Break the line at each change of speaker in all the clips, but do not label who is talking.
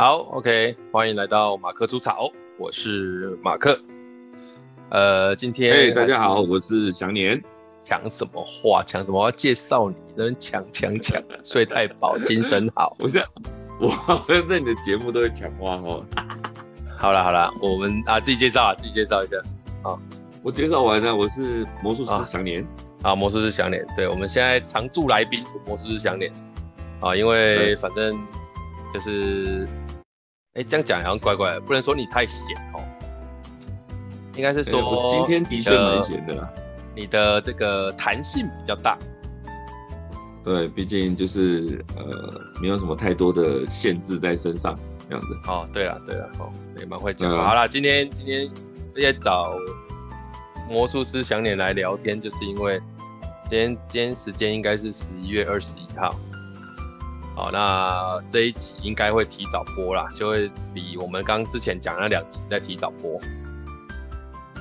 好，OK，欢迎来到马克出草，我是马克。呃，今天，
哎，大家好，我是祥年。
抢什么话？抢什么话？介绍你，人抢抢抢，睡太饱，精神好。
不是，我好 像在你的节目都会抢话哦。
好了好了，我们啊自己介绍啊，自己介绍一下。啊，
我介绍完了，我是魔术师祥年。
啊，魔术师祥年，对，我们现在常驻来宾魔术师祥年。啊，因为反正就是，哎，这样讲好像怪怪的，不能说你太闲哦。应该是说，
我今天的确蛮闲的啦。
你的这个弹性比较大，
对，毕竟就是呃，没有什么太多的限制在身上，这样子。
哦，对了，对了，哦，也蛮会讲。嗯、好了，今天今天也找魔术师想你来聊天，就是因为今天今天时间应该是十一月二十一号。好，那这一集应该会提早播啦，就会比我们刚之前讲那两集再提早播。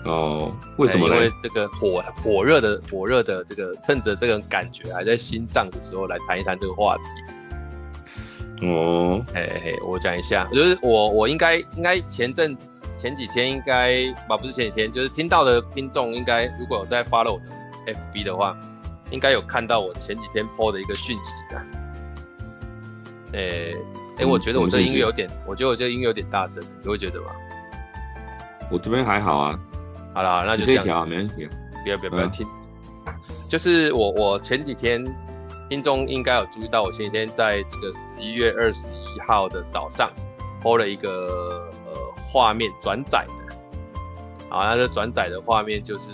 哦，为什么呢？
因为这个火火热的火热的这个，趁着这个感觉还在心上的时候，来谈一谈这个话题。
哦，
嘿嘿，我讲一下，就是我我应该应该前阵前几天应该啊，不是前几天，就是听到的听众应该如果有在 follow 我的 FB 的话，应该有看到我前几天 po 的一个讯息的。诶、欸、诶、欸，我觉得我这音乐有点，我觉得我这音乐有点大声，你会觉得吗？
我这边还好啊。
好了，那就这样。
可以调，没问题。
不要不要不要听。就是我我前几天听众应该有注意到，我前几天在这个十一月二十一号的早上，po 了一个呃画面转载的。好，那这转载的画面就是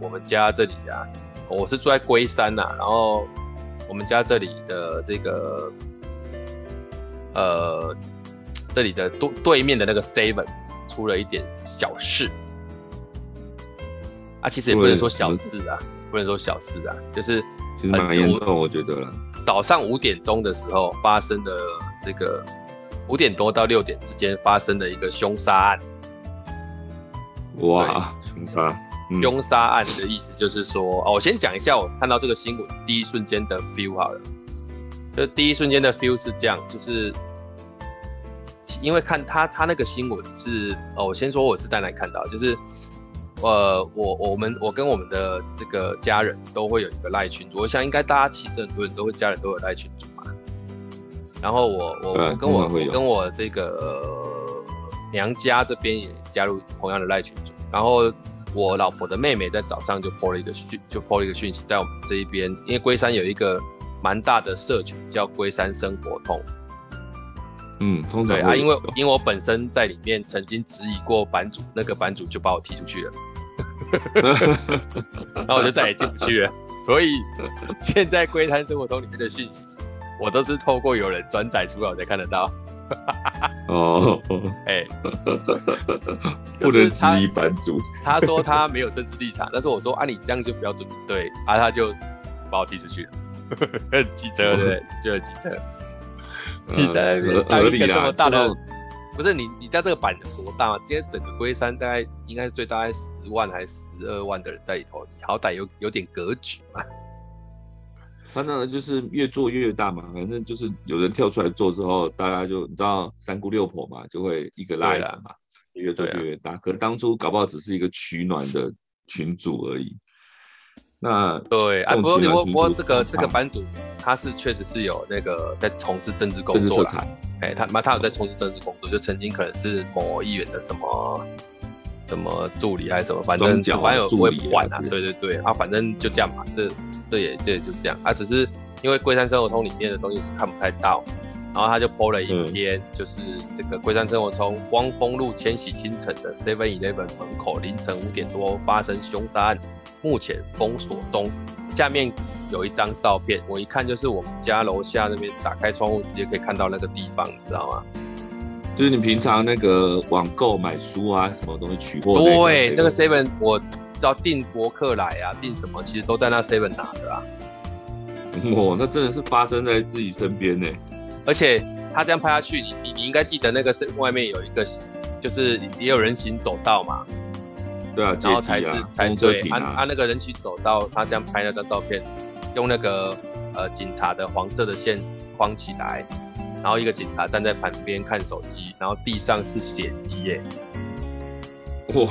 我们家这里啊，我是住在龟山呐、啊，然后我们家这里的这个呃这里的对对面的那个 seven 出了一点小事。啊，其实也不能说小事啊，不能说小事啊，就是
其实蛮严重，我觉得了。
早上五点钟的时候发生的这个五点多到六点之间发生的一个凶杀案。
哇，凶杀！
凶杀案的意思就是说，哦，我先讲一下我看到这个新闻第一瞬间的 feel 好了。就第一瞬间的 feel 是这样，就是因为看他他那个新闻是，哦，我先说我是在哪里看到，就是。呃，我我们我跟我们的这个家人都会有一个赖群组，我想应该大家其实很多人都会家人都有赖群组嘛。然后我我我跟我我跟我这个、呃、娘家这边也加入同样的赖群组，然后我老婆的妹妹在早上就 po 了一个讯就 po 了一个讯息，在我们这一边，因为龟山有一个蛮大的社群叫龟山生活通。
嗯，通常
对啊，因为因为我本身在里面曾经质疑过版主，那个版主就把我踢出去了。然后我就再也进不去了，所以现在龟山生活通里面的讯息，我都是透过有人转载出来我才看得到。
哦，
哎，
不能质疑版主。
他说他没有政治立场，但是我说啊，你这样就不要准对啊，他就把我踢出去了。很机车对？就很机车。你在那边打一个这么大的。不是你，你家这个版有多大吗？今天整个龟山大概应该是最大概十万还是十二万的人在里头，你好歹有有点格局嘛。
他那就是越做越大嘛，反正就是有人跳出来做之后，大家就你知道三姑六婆嘛，就会一个拉一个嘛，越做越大。可能当初搞不好只是一个取暖的群组而已。那
对啊，不过不过不过这个这个版主他是确实是有那个在从事政治工作的，哎、欸，他他有在从事政治工作，就曾经可能是某议员的什么什么助理还是什么，反正反正有我也不管啊，对对对，啊，反正就这样嘛，这这也这也就这样，啊，只是因为龟山生活通里面的东西看不太到。然后他就 po 了一篇，就是这个龟山生活通光丰路千禧新城的 Seven Eleven 门口凌晨五点多发生凶杀案，目前封锁中。下面有一张照片，我一看就是我们家楼下那边，打开窗户直接可以看到那个地方，你知道吗？
就是你平常那个网购买书啊，什么东西取货那？
对，那个 Seven 我只要订博客来啊，订什么其实都在那 Seven 拿的啊。
哦，那真的是发生在自己身边呢。
而且他这样拍下去，你你你应该记得那个是外面有一个，就是也有人行走道嘛。
对啊，
然后才是才对。
啊，
啊那个人去走到，他这样拍那张照片，用那个呃警察的黄色的线框起来，然后一个警察站在旁边看手机，然后地上是血迹耶。
哇，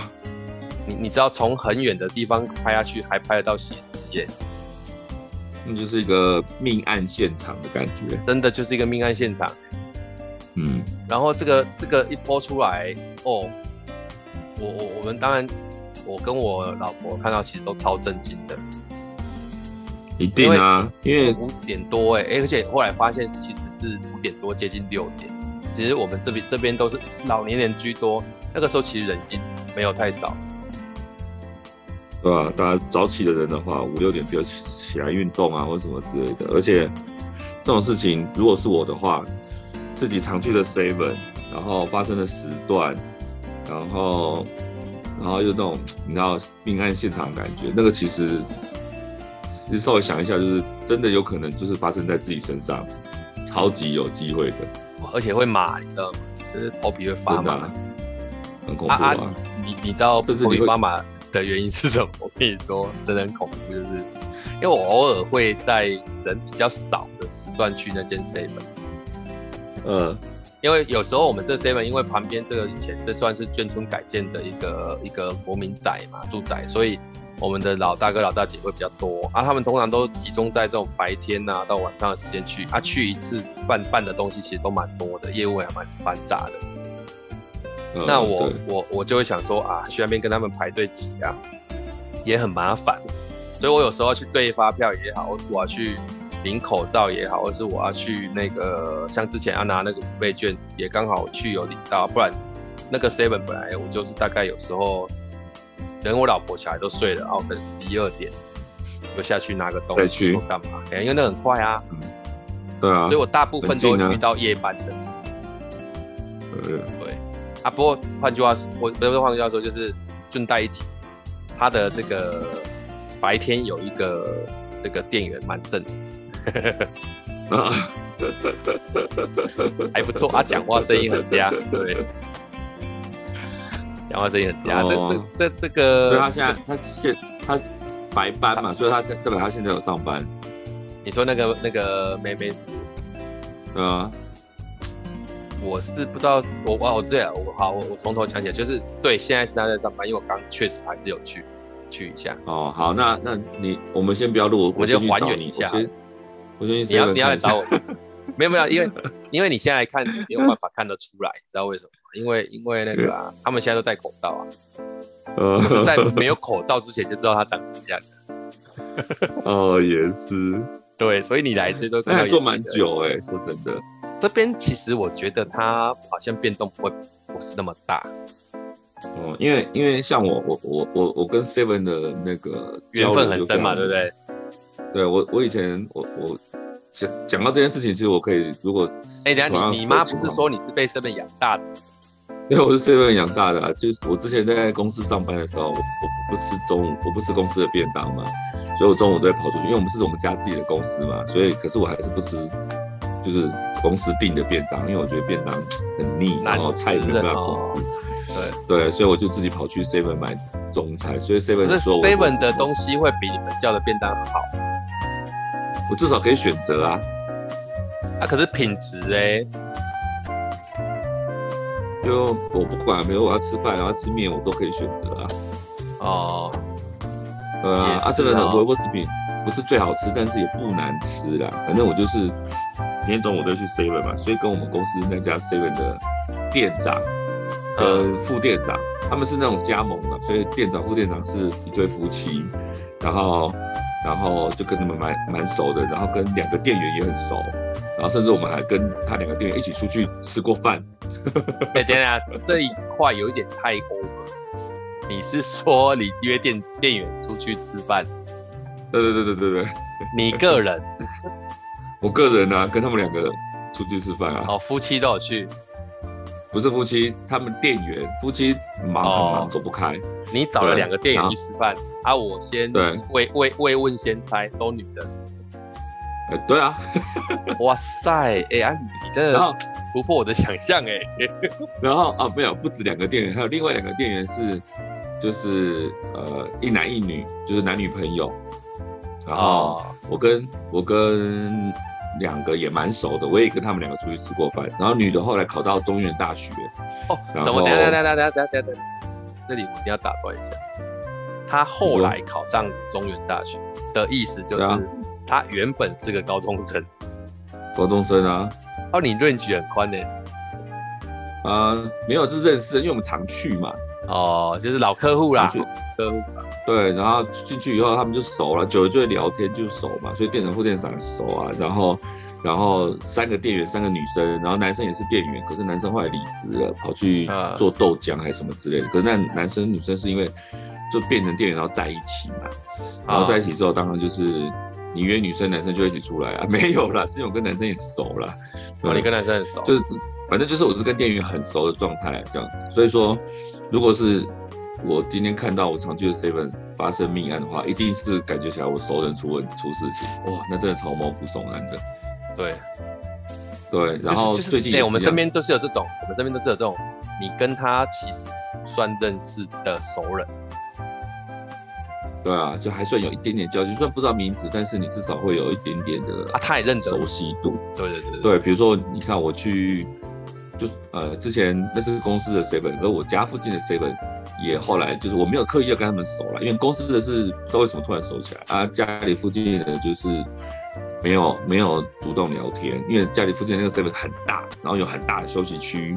你你知道从很远的地方拍下去还拍得到血迹耶？
那就是一个命案现场的感觉，
真的就是一个命案现场。
嗯，
然后这个这个一播出来，哦，我我我们当然，我跟我老婆看到其实都超震惊的。
一定啊，因为
五点多哎、欸，而且后来发现其实是五点多接近六点，其实我们这边这边都是老年人居多，那个时候其实人已经没有太少，
对吧、啊？大家早起的人的话，五六点就要起起来运动啊，或什么之类的。而且这种事情，如果是我的话，自己常去的 seven，然后发生的时段，然后然后又那种你知道命案现场的感觉，那个其实。其实稍微想一下，就是真的有可能就是发生在自己身上，超级有机会的，
而且会麻，你知道吗？就是头皮会发麻，
啊、很恐怖啊！啊啊
你你知道头皮发麻的原因是什么？我跟你说，真的很恐怖，就是因为我偶尔会在人比较少的时段去那间 seven，
呃，
因为有时候我们这 seven 因为旁边这个以前这算是眷村改建的一个一个国民宅嘛，住宅，所以。我们的老大哥老大姐会比较多啊，他们通常都集中在这种白天呐、啊、到晚上的时间去啊，去一次办办的东西其实都蛮多的，业务还蛮繁杂的。嗯、那我我我就会想说啊，去那边跟他们排队挤啊，也很麻烦，所以我有时候要去对发票也好，我要去领口罩也好，或是我要去那个像之前要拿那个五倍券，也刚好去有领到，不然那个 seven 本来我就是大概有时候。等我老婆小孩都睡了，然后可能十一二点，就下去拿个东西或干嘛？哎，因为那很快啊。嗯，
对啊。
所以我大部分都会遇到夜班的。
对。
啊，不过换句话说，我不是换句话说，就是顺带一提，他的这个白天有一个这个店员蛮正的。啊。还不错，他讲话声音很嗲，对。讲话声音很嗲，哦、这这这这个，
所以他现在他现他白班嘛，所以他代表他现在有上班。
你说那个那个妹妹，
对啊，
我是不知道，我哦对啊，我好，我我从头讲起来，就是对，现在是他在上班，因为我刚确实还是有去去一下。
哦，好，那那你我们先不要录，
我就还原一下。
我先，
你要你要来找我，没有没有，因为因为你现在来看，你没有办法看得出来，你知道为什么？因为因为那个啊，他们现在都戴口罩啊，呃，是在没有口罩之前就知道他长什么样的。
哦，也是。
对，所以你来这都
做蛮久哎，说真的。
这边其实我觉得他好像变动不会不是那么大。
哦，因为因为像我我我我我跟 Seven 的那个
缘分很深嘛，对不对？
对我我以前我我讲讲到这件事情，其实我可以如果
哎，等下你你妈不是说你是被 Seven 养大的？
因为我是 seven 养大的，啊，就是我之前在公司上班的时候，我我不吃中午，我不吃公司的便当嘛，所以我中午都会跑出去，因为我们是我们家自己的公司嘛，所以可是我还是不吃，就是公司订的便当，因为我觉得便当很腻，然后菜也没办法控制。对对，所以我就自己跑去 seven 买中餐，所以 seven 说
seven 的东西会比你们叫的便当好，
我至少可以选择啊。
啊，可是品质哎。
就我不管，比如我要吃饭，我要吃面，我都可以选择啊。
哦，
对啊，阿这个的微波食品不是最好吃，但是也不难吃啦。反正我就是每天中午都去 seven 嘛，所以跟我们公司那家 seven 的店长跟副店长，嗯、他们是那种加盟的，所以店长、副店长是一对夫妻，然后然后就跟他们蛮蛮熟的，然后跟两个店员也很熟，然后甚至我们还跟他两个店员一起出去吃过饭。
哎，等下，这一块有一点太 over。你是说你约店店员出去吃饭？
对对对对对对。
你个人？
我个人呢、啊，跟他们两个出去吃饭啊。
哦，夫妻都有去？
不是夫妻，他们店员夫妻忙很忙，走不开。
你找了两个店员去吃饭啊？我先对，未未未问先猜，都女的。
哎，对啊。
哇塞，哎啊，你真的。突破我的想象哎，
然后啊没有，不止两个店员，还有另外两个店员是，就是呃一男一女，就是男女朋友。然后我跟我跟两个也蛮熟的，我也跟他们两个出去吃过饭。然后女的后来考到中原大学。
哦，什么？等等等下等等等等下，这里我一定要打断一下。他后来考上中原大学的意思就是，他原本是个高中生。
高中生啊？
哦，你 range 很宽呢。
啊、呃，没有，是认识，因为我们常去嘛。
哦，就是老客户啦。客户。
对，然后进去以后，他们就熟了，久了就会聊天，就熟嘛。所以店长、副店长熟啊。然后，然后三个店员，三个女生，然后男生也是店员，可是男生后来离职了，跑去做豆浆还是什么之类的。可是那男生女生是因为就变成店员，然后在一起嘛。然后在一起之后，当然就是你约女生，男生就一起出来啊。没有啦，是因为我跟男生也熟了。
哦，你跟男生很熟。
就是。反正就是我是跟店员很熟的状态这样子，所以说，如果是我今天看到我常去的 seven 发生命案的话，一定是感觉起来我熟人出问出事情，哇，那真的超毛骨悚然的。
对，
对，然后最近，
哎，我们身边都是有这种，我们身边都是有这种，你跟他其实算认识的熟人。
对啊，就还算有一点点交集，虽然不知道名字，但是你至少会有一点点的
啊，他也认得
熟悉度。
对对对对，
对，比如说你看我去。就呃，之前那是公司的 seven，而我家附近的 seven 也后来就是我没有刻意要跟他们熟了，因为公司的是不知道为什么突然熟起来啊，家里附近的就是没有没有主动聊天，因为家里附近那个 seven 很大，然后有很大的休息区，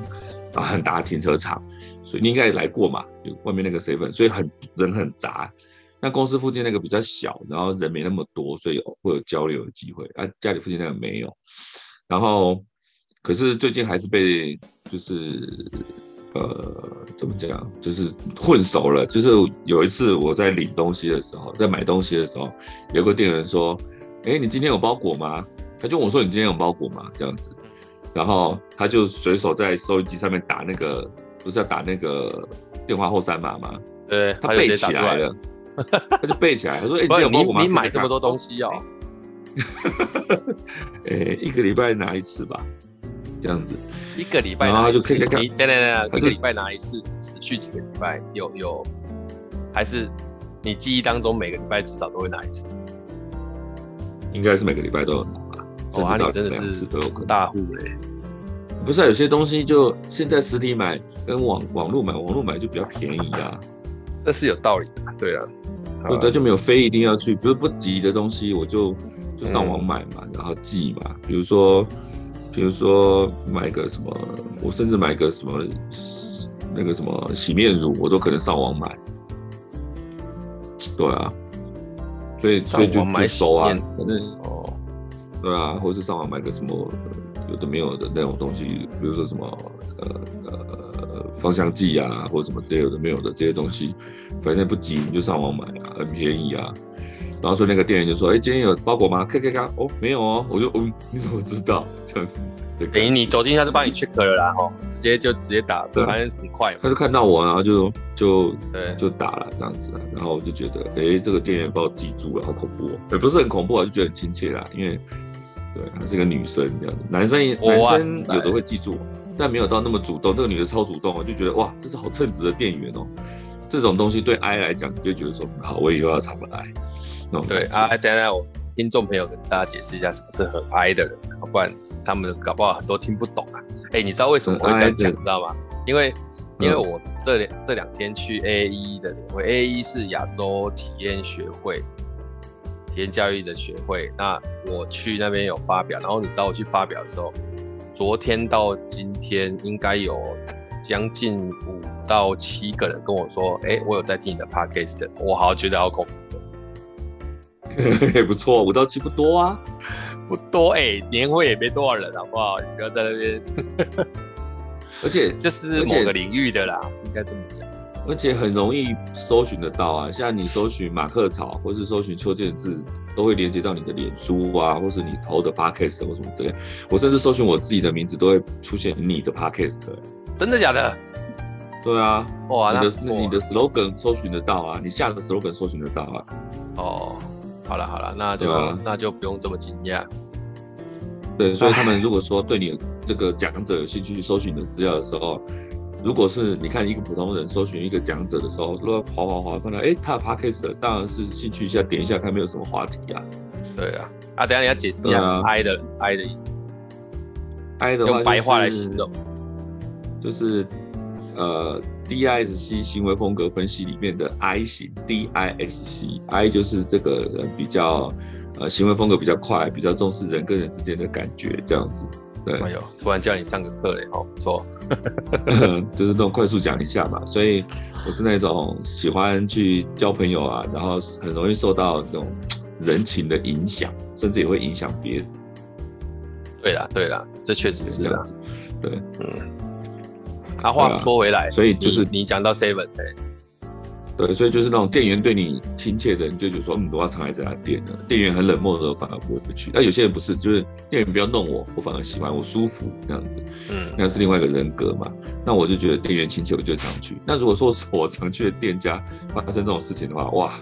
然后很大的停车场，所以你应该来过嘛，有外面那个 seven，所以很人很杂。那公司附近那个比较小，然后人没那么多，所以会有交流的机会啊，家里附近那个没有，然后。可是最近还是被就是呃怎么讲，就是混熟了。就是有一次我在领东西的时候，在买东西的时候，有个店员说：“哎，你今天有包裹吗？”他就问我说：“你今天有包裹吗？”这样子，然后他就随手在收音机上面打那个，不是要打那个电话后三码吗？
对，
他背起来了，他就背起来，他说：“哎，你今天有包裹吗？”
你买这么多东西哦？
哎，一个礼拜拿一次吧。这样子，
一个礼拜，然后就可以看看。等等等，一个礼拜拿一次是持续几个礼拜？有有，还是你记忆当中每个礼拜至少都会拿一次？
应该是每个礼拜都有拿吧。
哦，阿里真的是大户嘞！
不是，啊有些东西就现在实体买跟网网络买，网络买就比较便宜啊。
这是有道理的，对啊。
对，就没有非一定要去，比如不急的东西，我就就上网买嘛，然后寄嘛，比如说。比如说买个什么，我甚至买个什么那个什么洗面乳，我都可能上网买。对啊，所以所以就就熟啊，反正哦，对啊，或者是上网买个什么有的没有的那种东西，比如说什么呃呃芳香剂啊，或者什么这些有的没有的这些东西，反正不急你就上网买啊，很便宜啊。然后说那个店员就说：“哎，今天有包裹吗？咔咔咔，哦，没有哦。”我就嗯，你怎么知道？这样，
等于你走进去他就帮你 check 了啦，吼，直接就直接打，对，反正很快。
他就看到我，然后就就对，就打了这样子。然后我就觉得，哎，这个店员把我记住了，好恐怖哦！也不是很恐怖，我就觉得很亲切啦，因为对，她是个女生这样子，男生男生有的会记住，但没有到那么主动。这个女的超主动，我就觉得哇，这是好称职的店员哦。这种东西对 I 来讲，就觉得说好，我以后要常来。
对啊，等下我听众朋友跟大家解释一下什么是很 I 的人，不然他们搞不好很多听不懂啊。哎，你知道为什么我会这样讲，你知道吗？因为因为我这两这两天去 AAE 的年会，AAE 是亚洲体验学会，体验教育的学会。那我去那边有发表，然后你知道我去发表的时候，昨天到今天应该有将近五到七个人跟我说，哎，我有在听你的 Podcast，我好像觉得好恐怖。
也 不错，五到七不多啊，
不多哎、欸，年会也没多少人，好不好？你不要在那边。
而且
就是某个领域的啦，应该这么讲。
而且很容易搜寻得到啊，像你搜寻马克草，或是搜寻邱建志，都会连接到你的脸书啊，或是你投的 podcast 或什么之类。我甚至搜寻我自己的名字，都会出现你的 podcast。
真的假的？
对啊，哇，你的
那
你的 slogan 搜寻得到啊，你下的 slogan 搜寻得到啊。
哦。好了好了，那就、啊、那就不用这么惊讶。
对，所以他们如果说对你这个讲者有兴趣去搜寻你的资料的时候，如果是你看一个普通人搜寻一个讲者的时候，如果滑滑滑看到哎他的 podcast 当然是兴趣一下点一下看没有什么话题啊。
对啊，啊，等下你要解释一下 I 的 I 的
I 的话
用白话来形容，
就是呃 DISC 行为风格分析里面的 I 型 DISC，I 就是这个人比较呃行为风格比较快，比较重视人跟人之间的感觉这样子。对，
哎呦，突然叫你上个课嘞，哦，不错，
就是那种快速讲一下嘛。所以我是那种喜欢去交朋友啊，然后很容易受到那种人情的影响，甚至也会影响别人。
对啦，对啦，这确实是这样子。
对，
嗯。他话说回来，
所以就是
你讲到 Seven 对。
对，所以就是那种店员对你亲切的你，就觉得说，嗯，我要常来这家店的。店员很冷漠的时候，反而不会去。那有些人不是，就是店员不要弄我，我反而喜欢，我舒服这样子。嗯，那是另外一个人格嘛。那我就觉得店员亲切，我就常去。那如果说是我常去的店家发生这种事情的话，哇，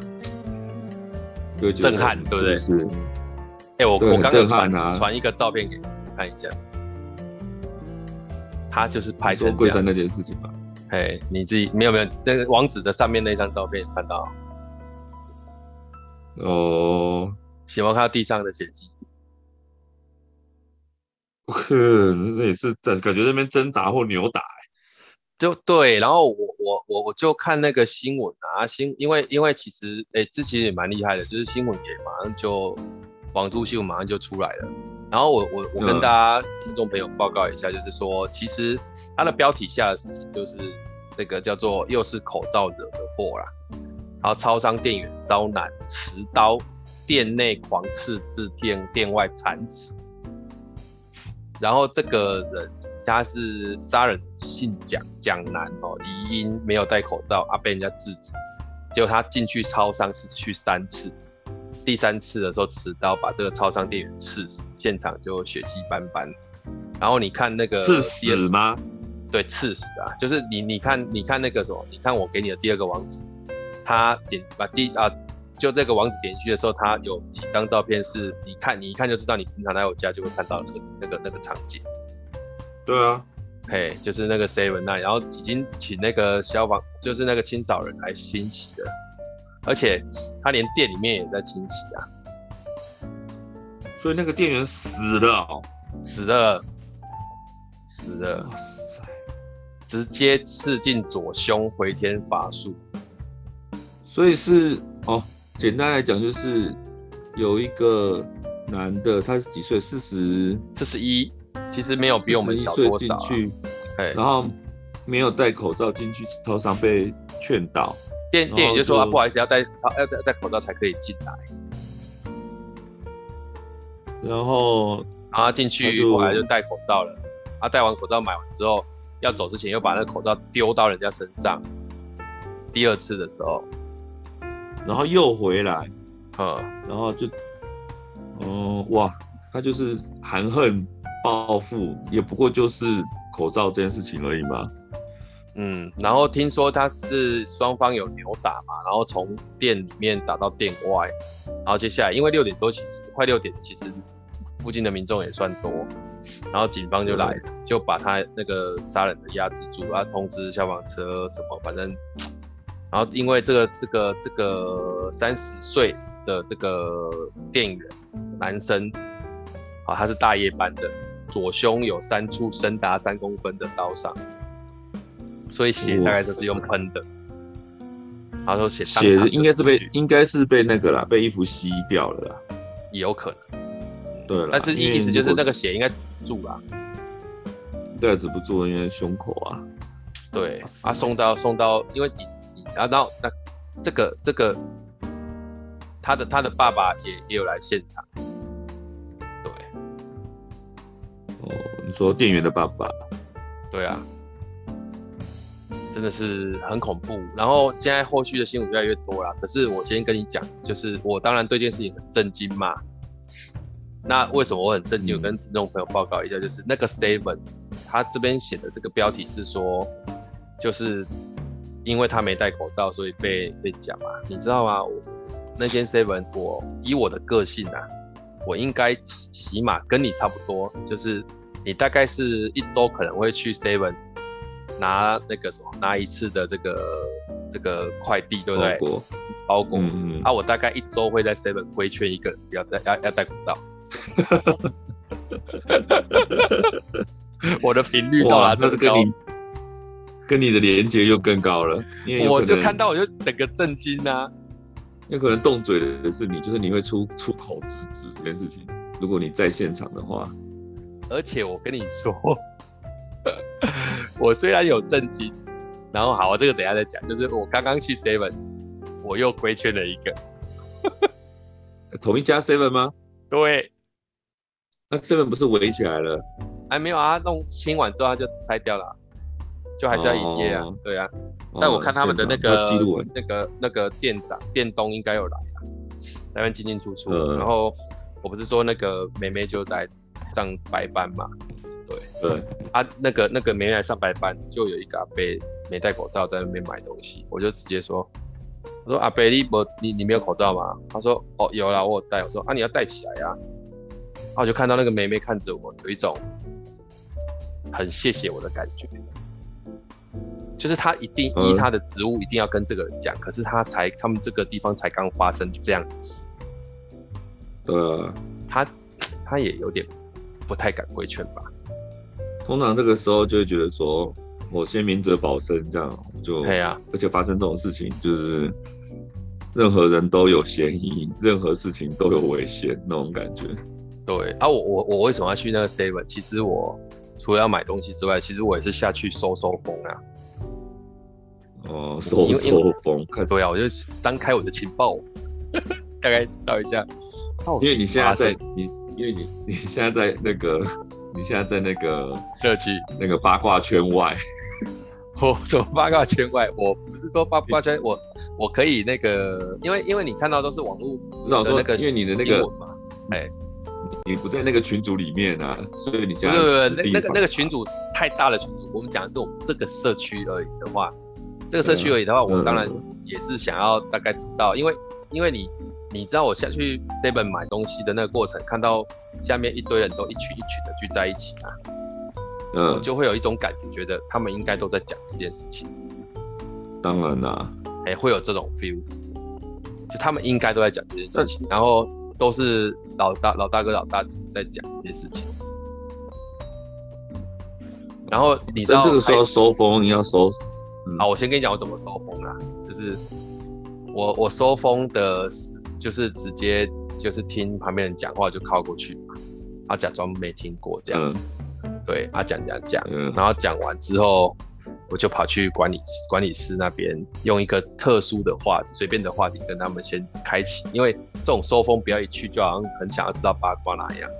就会觉得
震撼，对不对？
是。
哎、欸，我我刚刚传
啊，
传一个照片给你看一下，他就是拍成
贵山那件事情嘛。
哎，你自己没有没有这个网址的上面那张照片看到？
哦，
喜欢看到地上的血迹。
呵，这也是感感觉那边挣扎或扭打，
就对。然后我我我我就看那个新闻啊，新因为因为其实哎，这其实也蛮厉害的，就是新闻也马上就网路新闻马上就出来了。然后我我我跟大家听众朋友报告一下，就是说，其实它的标题下的事情就是这个叫做又是口罩惹的祸啦。然后超商店员遭男持刀店内狂刺致店店外惨死。然后这个人他是杀人姓蒋蒋男哦，疑因没有戴口罩啊，被人家制止。结果他进去超商是去三次。第三次的时候持刀把这个超商店员刺死，现场就血迹斑斑。然后你看那个
刺死吗？
对，刺死啊！就是你你看你看那个什么？你看我给你的第二个网址，他点把第啊，就这个网址点进去的时候，他有几张照片是你看你一看就知道，你平常来我家就会看到那个那个那个场景。
对啊，
嘿，就是那个 seven nine，然后已经请那个消防，就是那个清扫人来清洗的。而且他连店里面也在清洗啊，
所以那个店员死了，哦，
死了，死了，哇塞！直接刺进左胸，回天乏术。
所以是哦，简单来讲就是有一个男的，他是几岁？四十，
四十一，其实没有比我们小多少，啊。
去，然后没有戴口罩进去超商被劝导。
店店员就说啊，不好意思，要戴要戴戴口罩才可以进来。
然后，
然后进去后来就戴口罩了。啊，戴完口罩买完之后，要走之前又把那个口罩丢到人家身上。第二次的时候，
然后又回来，
嗯，
然后就，嗯，哇，他就是含恨报复，也不过就是口罩这件事情而已嘛。
嗯，然后听说他是双方有扭打嘛，然后从店里面打到店外，然后接下来因为六点多，其实快六点，其实附近的民众也算多，然后警方就来，就把他那个杀人的压制住，啊，通知消防车什么，反正，然后因为这个这个这个三十岁的这个店员男生，啊，他是大夜班的，左胸有三处深达三公分的刀伤。所以血大概就是用喷的，他说血血
应该是被应该是被那个啦，被衣服吸掉了啦，
也有可能。
对了，
但是意思就是那个血应该止不住啦。
对，止不住，因为胸口啊。
对，啊，送到送到，因为你你啊，然后那这个这个他的他的爸爸也也有来现场。对。
哦，你说店员的爸爸？
对啊。真的是很恐怖，然后现在后续的新闻越来越多了。可是我先跟你讲，就是我当然对这件事情很震惊嘛。那为什么我很震惊？我跟听众朋友报告一下，就是那个 seven，他这边写的这个标题是说，就是因为他没戴口罩，所以被被讲嘛。你知道吗？那间 seven，我以我的个性啊，我应该起码跟你差不多，就是你大概是一周可能会去 seven。拿那个什么，拿一次的这个这个快递，对不对？包裹。嗯嗯啊，我大概一周会在 seven 规劝一个人不要戴要要戴口罩。我的频率到了，这是跟你
跟你的连接又更高了。
我就看到我就整个震惊啊！
有可能动嘴的是你，就是你会出出口制止这件事情。如果你在现场的话，
而且我跟你说，我虽然有震惊，然后好，我这个等一下再讲。就是我刚刚去 seven，我又规劝了一个，
同一家 seven 吗？
对。
那 seven 不是围起来了？
还没有啊，弄清完之后他就拆掉了，就还是要营业啊。对啊，但我看他们的那个记录那个那个店长店东应该有来啊，在那边进进出出。然后我不是说那个妹妹就在上白班嘛？对对，啊，那个那个妹妹来上白班，就有一个阿伯没戴口罩在那边买东西，我就直接说，我说阿伯你不你你没有口罩吗？他说哦有啦，我有戴。我说啊你要戴起来呀。然后我就看到那个妹妹看着我，有一种很谢谢我的感觉，就是她一定依她的职务一定要跟这个人讲，嗯、可是她才他们这个地方才刚发生这样子，
呃，
她她也有点不太敢规劝吧。
通常这个时候就会觉得说，我先明哲保身，这样就对啊，而且发生这种事情，就是任何人都有嫌疑，任何事情都有危险那种感觉。
对啊，我我我为什么要去那个 seven？其实我除了要买东西之外，其实我也是下去收收风啊。
哦，收收风，看
对啊，我就张开我的情报，大概知道一下。
因为你现在在你，因为你你现在在那个，你现在在那个
社区
那个八卦圈外。
我什么八卦圈外？我不是说八卦圈，我我可以那个，因为因为你看到都是网络，
不是我说那个，因为你的那个
嘛，哎。
你不在那个群组里面啊，所以你现在
那那个那个群组太大的群组，我们讲的是我们这个社区而已的话，这个社区而已的话，我当然也是想要大概知道，因为因为你你知道我下去 seven 买东西的那个过程，看到下面一堆人都一群一群的聚在一起啊，嗯，我就会有一种感觉，觉得他们应该都在讲这件事情。
当然啦，
哎，会有这种 feel，就他们应该都在讲这件事情，然后。都是老大、老大哥、老大姐在讲这件事情，然后你知道
这个时候收风，你要收。
好，我先跟你讲我怎么收风啊，就是我我收风的，就是直接就是听旁边人讲话就靠过去嘛，啊，假装没听过这样，对，啊，讲讲讲，然后讲完之后。我就跑去管理管理室那边，用一个特殊的话，随便的话题跟他们先开启，因为这种收风不要一去就好像很想要知道八卦哪样。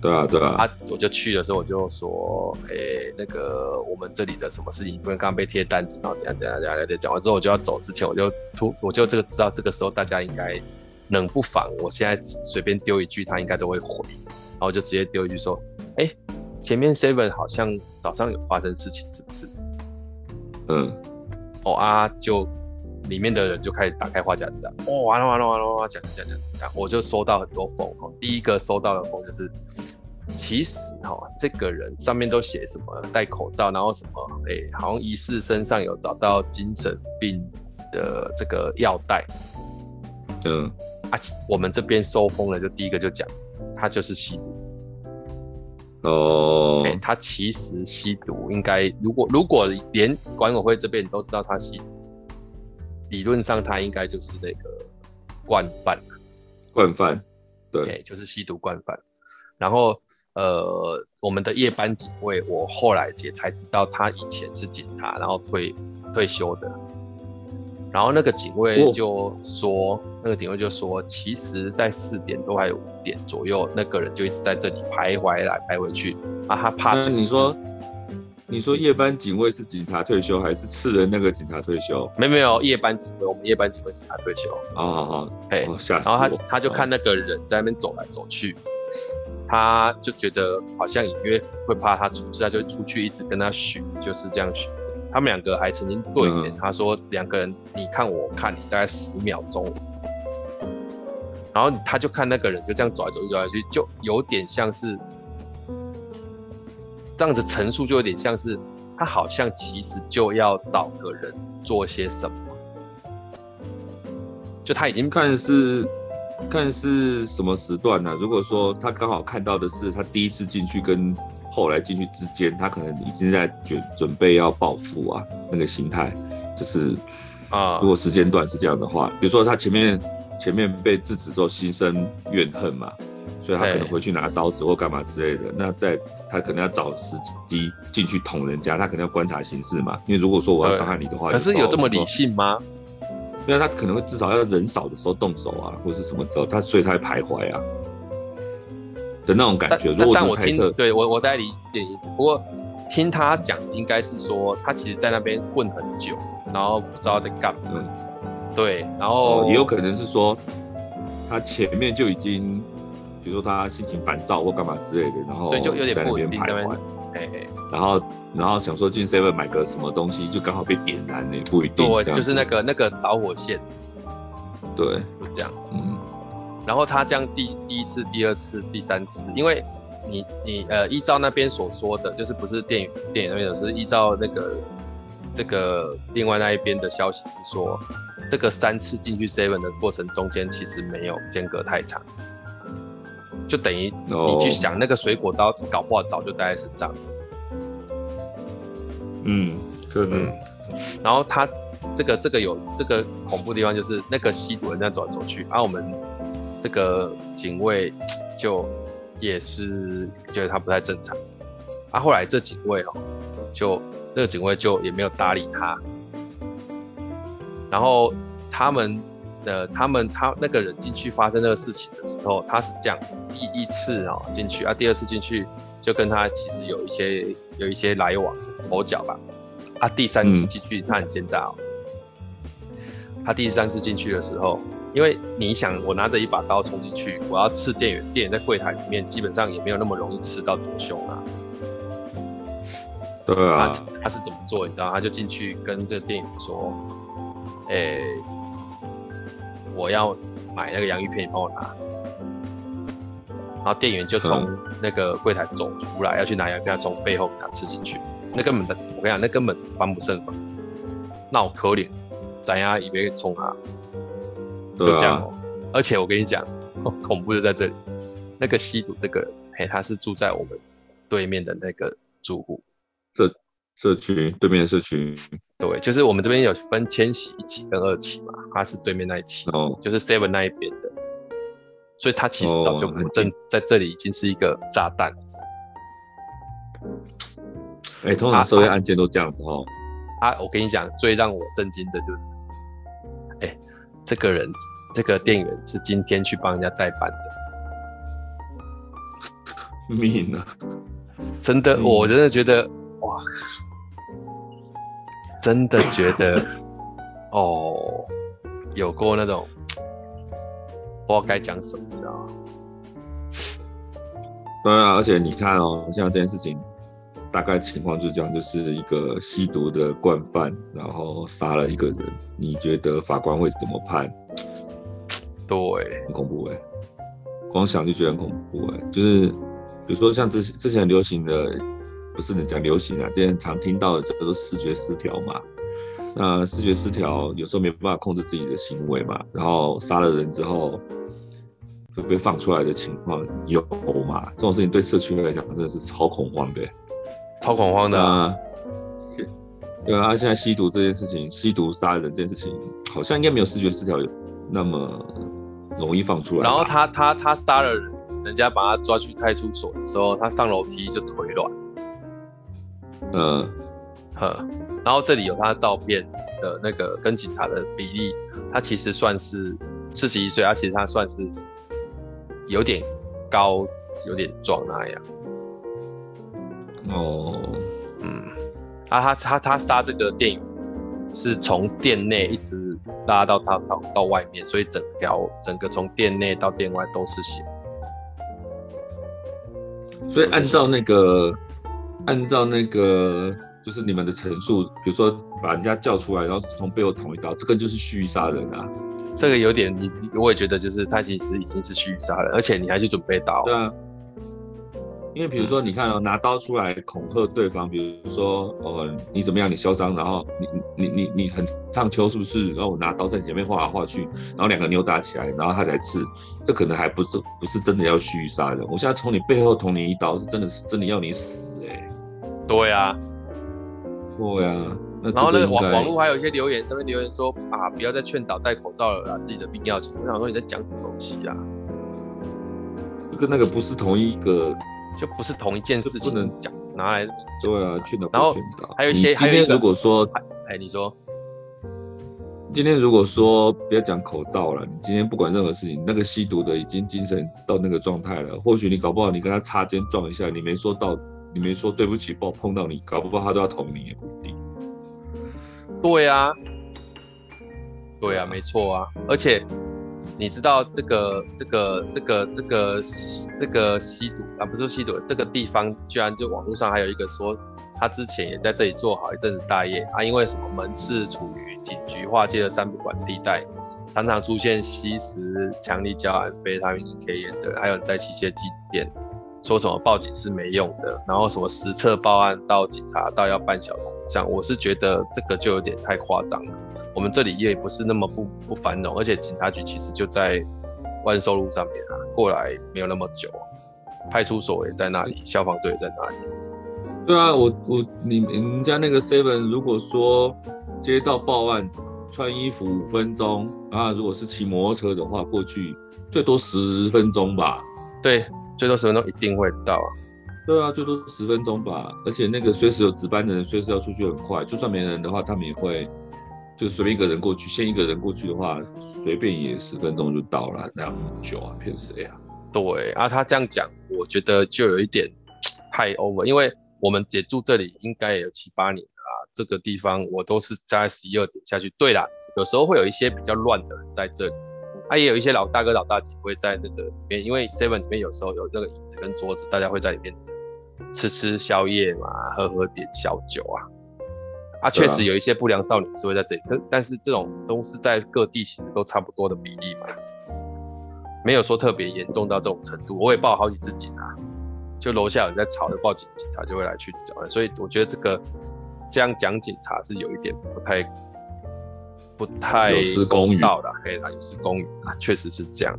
对啊，对啊。
啊，我就去的时候我就说，哎、欸，那个我们这里的什么事情，因为刚刚被贴单子，然后怎样怎样怎样，讲完之后我就要走之前，我就突我就这个知道这个时候大家应该冷不防，我现在随便丢一句，他应该都会回，然后我就直接丢一句说，哎、欸，前面 seven 好像早上有发生事情，是不是？
嗯，
哦啊，就里面的人就开始打开话匣子了。哦，完了完了完了完了，讲讲讲讲，我就收到很多风哦。第一个收到的风就是，其实哈、哦，这个人上面都写什么戴口罩，然后什么，哎、欸，好像疑似身上有找到精神病的这个药袋。
嗯，
啊，我们这边收风了，就第一个就讲，他就是吸毒。
哦，
他其实吸毒应该，如果如果连管委会这边都知道他吸毒，理论上他应该就是那个惯犯。
惯犯，对，
欸、就是吸毒惯犯。然后，呃，我们的夜班警卫，我后来也才知道，他以前是警察，然后退退休的。然后那个警卫就说，哦、那个警卫就说，其实，在四点多还有五点左右，那个人就一直在这里徘徊来徘徊去啊，他怕。
你说，你说夜班警卫是警察退休，还是次人那个警察退休？
没没有，夜班警卫，我们夜班警卫警察退休。
啊好好，
嘿，吓死我。然后他他就看那个人在那边走来走去，他就觉得好像隐约会怕他出事，他就出去一直跟他许，就是这样许。他们两个还曾经对眼，他说两个人你看我看你大概十秒钟，然后他就看那个人就这样走来走去走来走去，就有点像是这样子陈述，就有点像是他好像其实就要找个人做些什么，就他已经
看是看是什么时段呢、啊？如果说他刚好看到的是他第一次进去跟后来进去之间，他可能已经在准准备要报复啊，那个心态就是啊。如果时间段是这样的话，比如说他前面前面被制止之后心生怨恨嘛，所以他可能回去拿刀子或干嘛之类的。那在他可能要找时机进去捅人家，他可能要观察形势嘛。因为如果说我要伤害你的话，
可是有这么理性吗？
因为他可能会至少要人少的时候动手啊，或是什么时候，他所以他会徘徊啊。的那种感觉，如果是猜测，
对我我在理解意思。不过听他讲应该是说，他其实在那边混很久，然后不知道在干嘛。嗯，对，然后、
哦、也有可能是说，他前面就已经，比如说他心情烦躁或干嘛之类的，然后对就有点不稳定徘徊，哎，然后然后想说进 seven 买个什么东西，就刚好被点燃了，也不一定。
对，就是那个那个导火线。
对，
就这样，嗯。然后他这样第第一次、第二次、第三次，因为你你呃依照那边所说的，就是不是电影电影那边的，是依照那个这个另外那一边的消息是说，这个三次进去 seven 的过程中间其实没有间隔太长，就等于你去想那个水果刀搞不好早就带在身上。
嗯，可能。
然后他这个这个有这个恐怖的地方，就是那个吸毒人在走来走去，而、啊、我们。这个警卫就也是觉得他不太正常，啊，后来这警卫哦，就那个警卫就也没有搭理他，然后他们的他们他那个人进去发生那个事情的时候，他是这样，第一次哦进去啊，第二次进去就跟他其实有一些有一些来往口角吧，啊，第三次进去他很奸诈哦，他第三次进去的时候。因为你想，我拿着一把刀冲进去，我要刺店员，店员在柜台里面，基本上也没有那么容易刺到左胸啊。
对啊。
他，他是怎么做？你知道？他就进去跟这个店员说：“哎、欸，我要买那个洋芋片，你帮我拿。”然后店员就从那个柜台走出来，要去拿洋芋片，从背后给他吃进去。那根本的，我跟你讲，那根本防不胜防。那我可怜，咱呀以为冲他。就这样哦，而且我跟你讲，恐怖就在这里，那个吸毒这个人，嘿，他是住在我们对面的那个住户，
社社区对面的社区，
对，就是我们这边有分千禧一期跟二期嘛，他是对面那一期，哦，就是 seven 那一边的，所以他其实早就不正在这里已经是一个炸弹。
哎、欸，通常社会案件都这样子哦。
啊，啊，我跟你讲，最让我震惊的就是，哎、欸。这个人，这个店员是今天去帮人家代班的，
命啊！
真的，我真的觉得哇，真的觉得 哦，有过那种不知道该讲什么，你知道吗？
对啊，而且你看哦，像这件事情。大概情况就是这样，就是一个吸毒的惯犯，然后杀了一个人。你觉得法官会怎么判？
对，
很恐怖哎，光想就觉得很恐怖哎。就是比如说像之之前流行的，不是你讲流行啊，之前常听到的叫做视觉失调嘛。那视觉失调有时候没办法控制自己的行为嘛，然后杀了人之后会被放出来的情况有嘛？这种事情对社区来讲真的是超恐慌的。
超恐慌的啊！
对啊，现在吸毒这件事情，吸毒杀人这件事情，好像应该没有视觉失调那么容易放出来。
然后他他他杀了人，人家把他抓去派出所的时候，他上楼梯就腿软。
嗯，
呵，然后这里有他的照片的那个跟警察的比例，他其实算是四十一岁，他其实他算是有点高，有点壮那样。
哦，
嗯，啊，他他他杀这个电影是从店内一直拉到他到到外面，所以整条整个从店内到店外都是血。
所以按照那个按照那个就是你们的陈述，比如说把人家叫出来，然后从背后捅一刀，这个就是蓄意杀人啊。
这个有点，你我也觉得就是他其实已经是蓄意杀人，而且你还去准备刀。
对啊。因为比如说，你看哦，拿刀出来恐吓对方，比如说，哦，你怎么样？你嚣张，然后你你你你很唱秋是不是？然后我拿刀在前面画来画去，然后两个扭打起来，然后他才刺，这可能还不是不是真的要蓄意杀人。我现在从你背后捅你一刀，是真的是真的要你死。
对啊，
对啊。
然后那个网网络还有一些留言，那边留言说啊，不要再劝导戴口罩了啦，自己的病要紧。我想说你在讲什么东西啊？
跟那个不是同一个，
就不是同一件事情，不能讲拿来。
对啊，劝导。
然后还有一些，
今天如果说，
哎，你说，
今天如果说不要讲口罩了，你今天不管任何事情，那个吸毒的已经精神到那个状态了，或许你搞不好你跟他擦肩撞一下，你没说到，你没说对不起，不好碰到你，搞不好他都要捅你也不一定。
对啊，对啊，没错啊，而且。你知道这个这个这个这个这个吸毒啊，不是吸毒，这个地方居然就网络上还有一个说，他之前也在这里做好一阵子大业啊，因为什么门市处于警局划界的三不管地带，常常出现吸食强力胶胺、贝他命 K 烟的，还有在器械机店，说什么报警是没用的，然后什么实测报案到警察到要半小时，这样我是觉得这个就有点太夸张了。我们这里也不是那么不不繁荣，而且警察局其实就在万寿路上面啊，过来没有那么久，派出所也在那里，消防队也在那里。
对啊，我我你你们家那个 seven，如果说接到报案，穿衣服五分钟，啊，如果是骑摩托车的话，过去最多十分钟吧。
对，最多十分钟一定会到。
对啊，最多十分钟吧，而且那个随时有值班的人，随时要出去很快，就算没人的话，他们也会。就随便一个人过去，先一个人过去的话，随便也十分钟就到了，那么久啊，骗谁啊？
对啊，他这样讲，我觉得就有一点 太 over，因为我们姐住这里应该也有七八年了啊，这个地方我都是在十一二点下去。对啦，有时候会有一些比较乱的人在这里，他、啊、也有一些老大哥老大姐会在那个里面，因为 seven 里面有时候有那个椅子跟桌子，大家会在里面吃吃宵夜嘛，喝喝点小酒啊。啊，确实有一些不良少女是会在这里，但但是这种都是在各地其实都差不多的比例嘛，没有说特别严重到这种程度。我也报好几次警啊，就楼下有人在吵，就报警，警察就会来去找。所以我觉得这个这样讲警察是有一点不太不太有失公道的，可以啦，有失公允啊，确实是这样。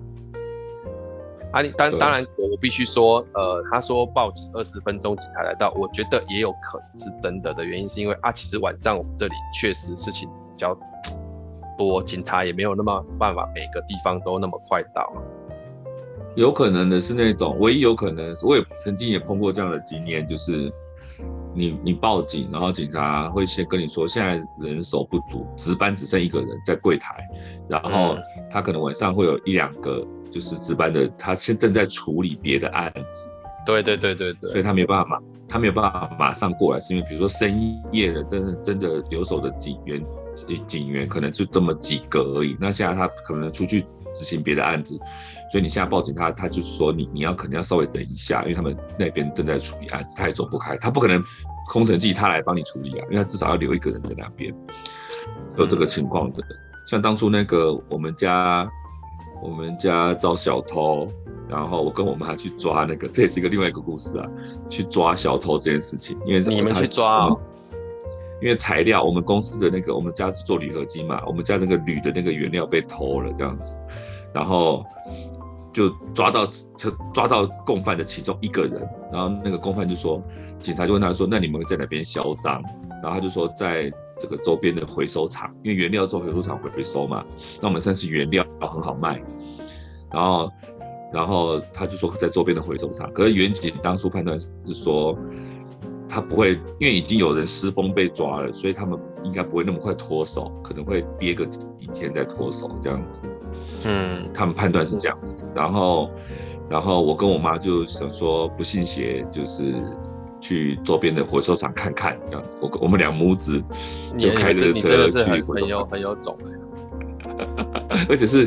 啊，你当当然，我我必须说，呃，他说报警二十分钟警察来到，我觉得也有可能是真的的原因，是因为啊，其实晚上我们这里确实事情比较多，警察也没有那么办法每个地方都那么快到。
有可能的是那种，唯一有可能，我也曾经也碰过这样的经验，就是你你报警，然后警察会先跟你说，现在人手不足，值班只剩一个人在柜台，然后他可能晚上会有一两个。就是值班的，他现正在处理别的案子，
对对对对对，
所以他没有办法马，他没有办法马上过来，是因为比如说深夜的，真的真的留守的警员，警员可能就这么几个而已。那现在他可能出去执行别的案子，所以你现在报警他，他就是说你你要可能要稍微等一下，因为他们那边正在处理案子，他也走不开，他不可能空城计他来帮你处理啊，因为他至少要留一个人在那边，有这个情况的。嗯、像当初那个我们家。我们家遭小偷，然后我跟我妈去抓那个，这也是一个另外一个故事啊。去抓小偷这件事情，因为
你们去抓哦，
因为材料，我们公司的那个，我们家是做铝合金嘛，我们家那个铝的那个原料被偷了这样子，然后就抓到抓到共犯的其中一个人，然后那个共犯就说，警察就问他说，那你们在哪边销赃？然后他就说在。这个周边的回收厂，因为原料做回收厂回回收嘛，那我们算是原料很好卖，然后，然后他就说在周边的回收厂，可是原警当初判断是说他不会，因为已经有人失风被抓了，所以他们应该不会那么快脱手，可能会憋个几天再脱手这样子。嗯，他们判断是这样子，然后，然后我跟我妈就想说不信邪，就是。去周边的回收厂看看，这样子，我我们两母子就开着车去回收厂，
很有很有种，
而且是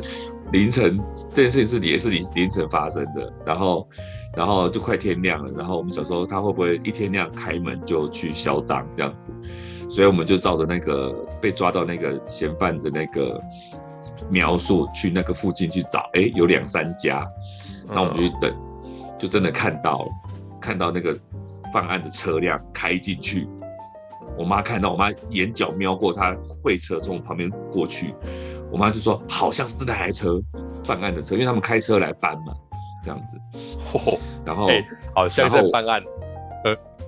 凌晨，这件事情是也是凌凌晨发生的，然后然后就快天亮了，然后我们想说他会不会一天亮开门就去销赃这样子，所以我们就照着那个被抓到那个嫌犯的那个描述去那个附近去找，哎，有两三家，那我们就去等，就真的看到了，看到那个。犯案的车辆开进去，我妈看到，我妈眼角瞄过他会车从我旁边过去，我妈就说好像是那台车犯案的车，因为他们开车来搬嘛，这样子。
哦、
然后、
欸、好像在犯案。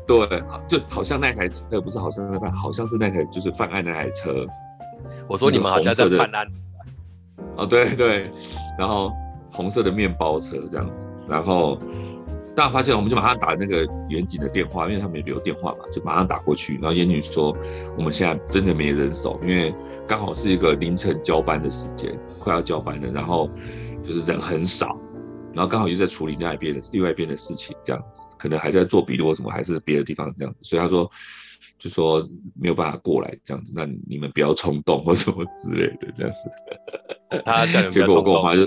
对，就好像那台车不是好像在犯，好像是那台就是犯案那台车。
我说你们好像在犯案。
哦，对对，然后红色的面包车这样子，然后当然发现我们就马上打那个员警的电话，因为他们也留电话嘛，就马上打过去。然后严女说我们现在真的没人手，因为刚好是一个凌晨交班的时间，快要交班了，然后就是人很少，然后刚好又在处理另外一边的另外一边的事情，这样子。可能还在做笔录什么，还是别的地方这样子，所以他说，就说没有办法过来这样子，那你们不要冲动或什么之类的这样子。他 结果我跟我妈就，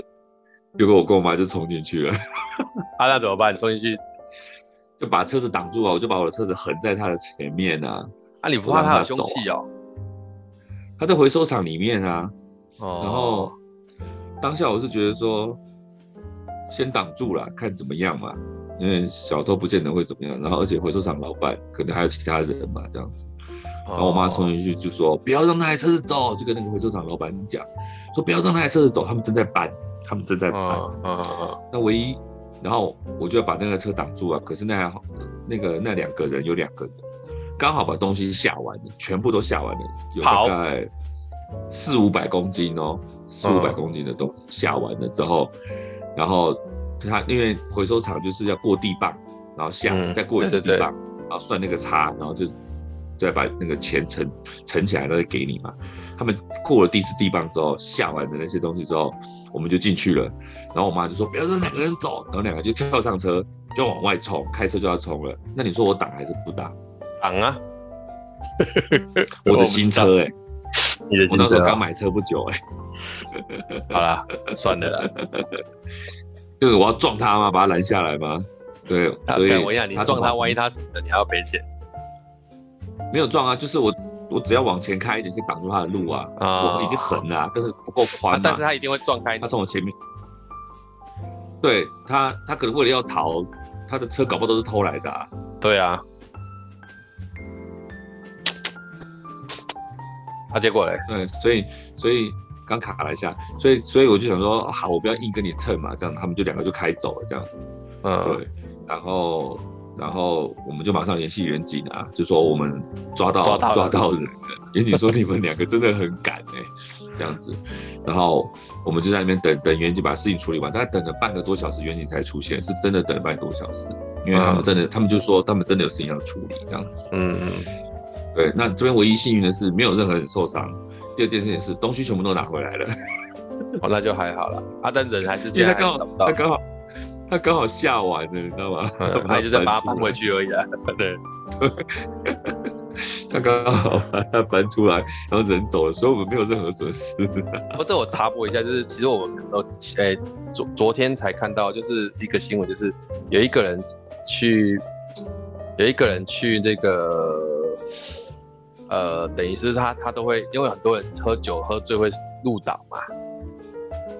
结果我跟我妈就冲进去了。
啊，那怎么办？冲进去
就把车子挡住啊，我就把我的车子横在他的前面啊。
啊，你不怕他有凶器哦？
他在回收厂里面啊。
哦。
然后当下我是觉得说，先挡住了，看怎么样嘛。因为小偷不见得会怎么样，然后而且回收厂老板可能还有其他人嘛，这样子。然后我妈冲进去就说：“不要让那台车子走。”就跟那个回收厂老板讲说：“不要让那台车子走，他们正在搬，他们正在搬。”那唯一，然后我就要把那个车挡住啊。可是那那个那两个人有两个人，刚好把东西下完了，全部都下完了，有大概四五百公斤哦，四五百公斤的东西下完了之后，然后。他因为回收厂就是要过地磅，然后下、嗯、再过一次地磅，然后算那个差，然后就再把那个钱存存起来，再给你嘛。他们过了第一次地磅之后，下完的那些东西之后，我们就进去了。然后我妈就说：“不要让两个人走。”然后两个就跳上车，就往外冲，开车就要冲了。那你说我挡还是不挡？
挡啊！
我的新车 哎、我那时候刚买车不久哎、
欸。好了，算了啦。
这个我要撞他吗？把他拦下来吗？对，所以
我跟你讲，你撞他，万一他死了，你还要赔钱。
没有撞啊，就是我我只要往前开一点，就挡住他的路啊。哦、我已经横了，但是不够宽、啊。
但是他一定会撞开。
他从我前面。对他，他可能为了要逃，他的车搞不好都是偷来的、啊。
对啊。他、啊、结果嘞？
对，所以所以。刚卡了一下，所以所以我就想说，好，我不要硬跟你蹭嘛，这样他们就两个就开走了，这样子，嗯，对，然后然后我们就马上联系员警啊，就说我们抓到抓到，人了，员警说你们两个真的很赶哎、欸，这样子，然后我们就在那边等等员警把事情处理完，大概等了半个多小时，员警才出现，是真的等了半个多小时，因为他们真的，嗯、他们就说他们真的有事情要处理，这样子，嗯嗯，对，那这边唯一幸运的是没有任何人受伤。第二件事情是东西全部都拿回来了，
哦，那就还好了。啊，但人还是现在还找不到，
他刚好他刚好下完了，你知道吗？
嗯、他就在把它搬回去而已啊。对，
他刚好把它搬出来，然后人走了，所以我们没有任何损失。
不，这我插播一下，就是其实我们呃，诶，昨昨天才看到，就是一个新闻，就是有一个人去，有一个人去那个。呃，等于是他他都会，因为很多人喝酒喝醉会入岛嘛，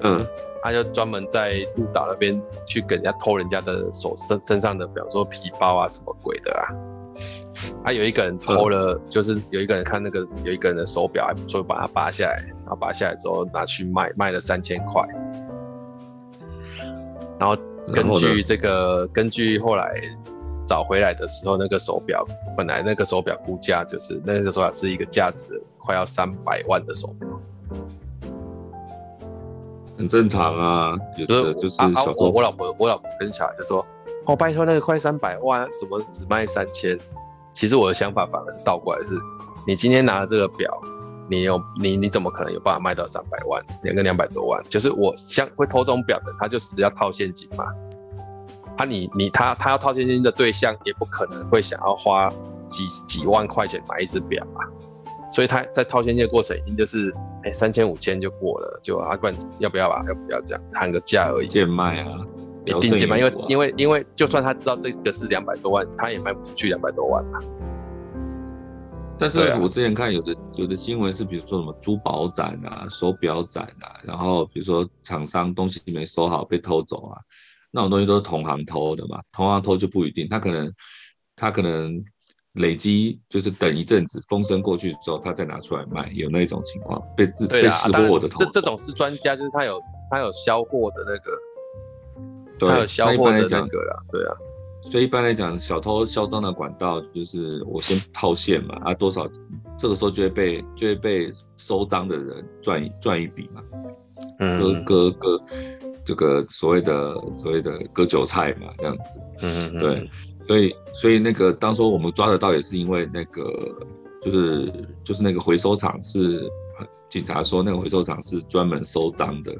嗯，他就专门在入岛那边去给人家偷人家的手身身上的，比方说皮包啊什么鬼的啊，他有一个人偷了，嗯，就是有一个人看那个有一个人的手表还不错，把它拔下来，然后拔下来之后拿去卖，卖了三千块，然后根据这个，根据后来。找回来的时候，那个手表本来那个手表估价就是那个手表是一个价值快要三百万的手表，
很正常啊。有的就是我
我老婆我老婆跟小孩就说：“哦，拜托那个快三百万，怎么只卖三千？”其实我的想法反而是倒过来是，是你今天拿了这个表，你有你你怎么可能有办法卖到三百万？两个两百多万，就是我像会偷这种表的，他就是要套现金嘛。他你你他他要套现金的对象也不可能会想要花几几万块钱买一只表啊，所以他在套现金的过程已经就是哎三千五千就过了，就他管要不要吧，要不要这样谈个价而已。
贱卖啊，
一定贱卖，因为因为因为就算他知道这个是两百多万，他也卖不出去两百多万嘛。
但是我之前看有的有的新闻是，比如说什么珠宝展啊、手表展啊，然后比如说厂商东西没收好被偷走啊。那种东西都是同行偷的嘛，同行偷就不一定，他可能他可能累积就是等一阵子风声过去之后，他再拿出来卖，有那种情况被自被识货的头。
这这种是专家，就是他有他有销货的那个，他有销货的那个啦，对啊。
所以一般来讲，小偷嚣张的管道就是我先套现嘛，啊多少，这个时候就会被就会被收赃的人赚赚一笔嘛，嗯，割割割这个所谓的所谓的割韭菜嘛，这样子，嗯对。所以，所以那个当初我们抓得到，也是因为那个，就是就是那个回收厂是警察说那个回收厂是专门收赃的，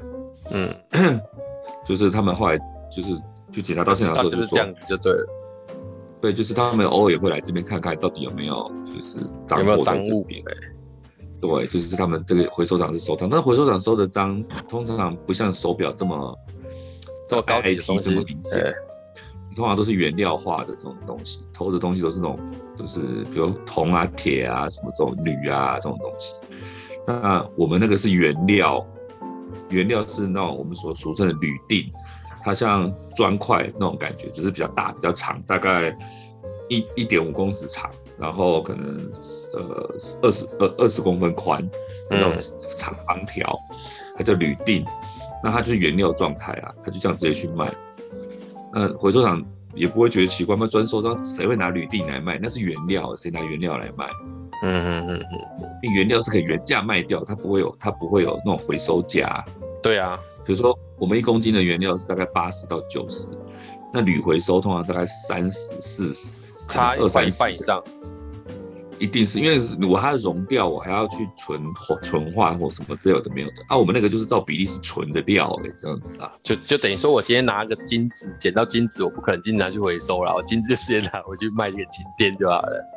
嗯，就是他们后来就是去警察到现场说
就是这样子就对了，
对，就是他们偶尔也会来这边看看到底有没有就是赃货在这边，对，就是他们这个回收厂是收藏，但是回收厂收的章通常不像手表这么
这么高级的东西，这么明显。
通常都是原料化的这种东西，偷的东西都是那种，就是比如铜啊、铁啊、什么这种铝啊这种东西。那我们那个是原料，原料是那种我们所俗称的铝锭，它像砖块那种感觉，就是比较大、比较长，大概一一点五公尺长，然后可能呃二十二二十公分宽那种长方条，它叫铝锭。那它就是原料状态啊，它就这样直接去卖。那回收厂也不会觉得奇怪吗？专收商，谁会拿铝锭来卖？那是原料，谁拿原料来卖？嗯嗯嗯嗯，因为原料是可以原价卖掉，它不会有，它不会有那种回收价。
对啊，
比如说我们一公斤的原料是大概八十到九十，那铝回收通常大概三十四十，
差二三一半以上。
一定是因为如果它熔掉，我还要去纯化、纯化或什么之类的没有的啊。我们那个就是照比例是纯的料哎，这样子啊，
就就等于说我今天拿个金子捡到金子，我不可能金子拿去回收了，我金子就直接拿回去卖给金店就好了。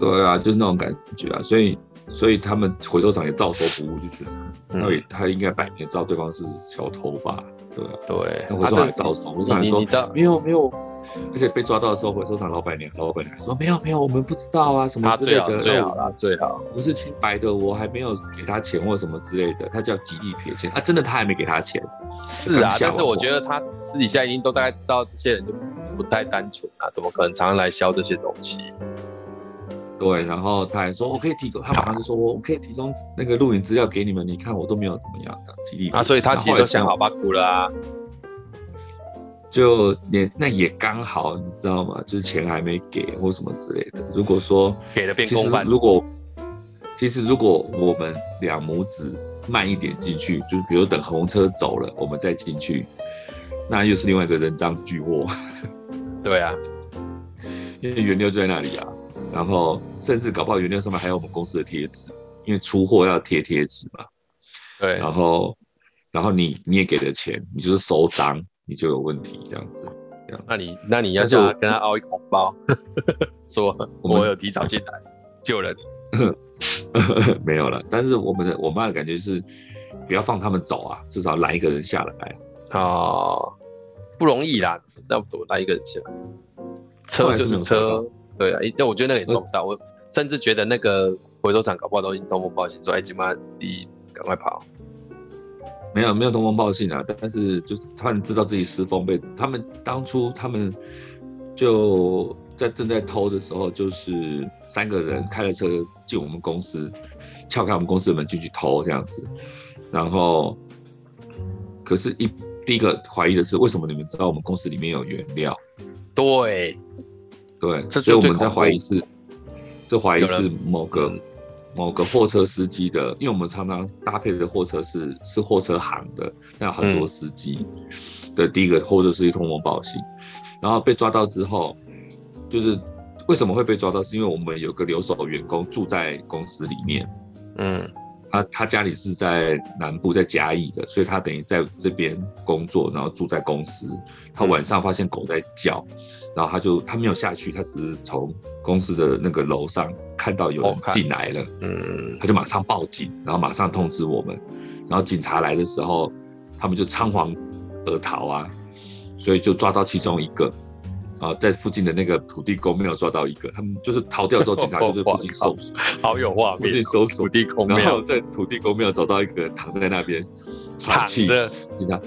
对啊，就是那种感觉啊，所以所以他们回收厂也照收不误，就觉得他也、嗯、他应该摆明知道对方是小偷吧？对啊，
对，
那回收厂也照收，回收厂说没有没有。没有而且被抓到的时候，回收厂老板娘、老板娘说：“没有，没有，我们不知道啊，什么之类的。”
最好啦，最好。
不是清白的，我还没有给他钱或什么之类的。他叫极力撇清啊，真的他还没给他钱。
是啊，但是我觉得他私底下已经都大概知道这些人就不太单纯啊，怎么可能常常来销这些东西？
对，然后他还说：“我可以提供。”他马上就说：“我可以提供那个录影资料给你们，你看我都没有怎么样。”极力
啊，所以他其实都想好巴苦了啊。
就也那也刚好，你知道吗？就是钱还没给或什么之类的。如果说
给了变公办，
如果其实如果我们两母子慢一点进去，就是比如等红车走了，我们再进去，那又是另外一个人赃俱获。
对啊，
因为原料就在那里啊，然后甚至搞不好原料上面还有我们公司的贴纸，因为出货要贴贴纸嘛。
对，
然后然后你你也给了钱，你就是收赃。你就有问题，这样子，这样。
那你那你要叫他跟他凹一个红包，说我有提早进来救了你。
没有了，但是我们的我妈的感觉是，不要放他们走啊，至少拦一个人下来。
哦，不容易啦，要怎么拦一个人下来？车就是车，对啊，因为我觉得那个也做不到，我甚至觉得那个回收厂搞不好都已经通风报信说，哎，起码你赶快跑。
没有没有通风报信啊，但是就是他们知道自己失风被他们当初他们就在正在偷的时候，就是三个人开了车进我们公司，撬开我们公司的门进去偷这样子，然后可是一第一个怀疑的是为什么你们知道我们公司里面有原料？
对
对，所以我们在怀疑是这怀疑是某个。某个货车司机的，因为我们常常搭配的货车是是货车行的，那有很多司机的第一个货车司机通风报信，然后被抓到之后，就是为什么会被抓到？是因为我们有个留守的员工住在公司里面，嗯，他他家里是在南部，在嘉义的，所以他等于在这边工作，然后住在公司，他晚上发现狗在叫。然后他就他没有下去，他只是从公司的那个楼上看到有人进来了，嗯，他就马上报警，然后马上通知我们，然后警察来的时候，他们就仓皇而逃啊，所以就抓到其中一个，啊，在附近的那个土地公庙抓到一个，他们就是逃掉之后，警察就在附近搜索，
好有画面，
附近搜索
土地公庙，
然后在土地公庙找到一个躺在那边喘气，警察。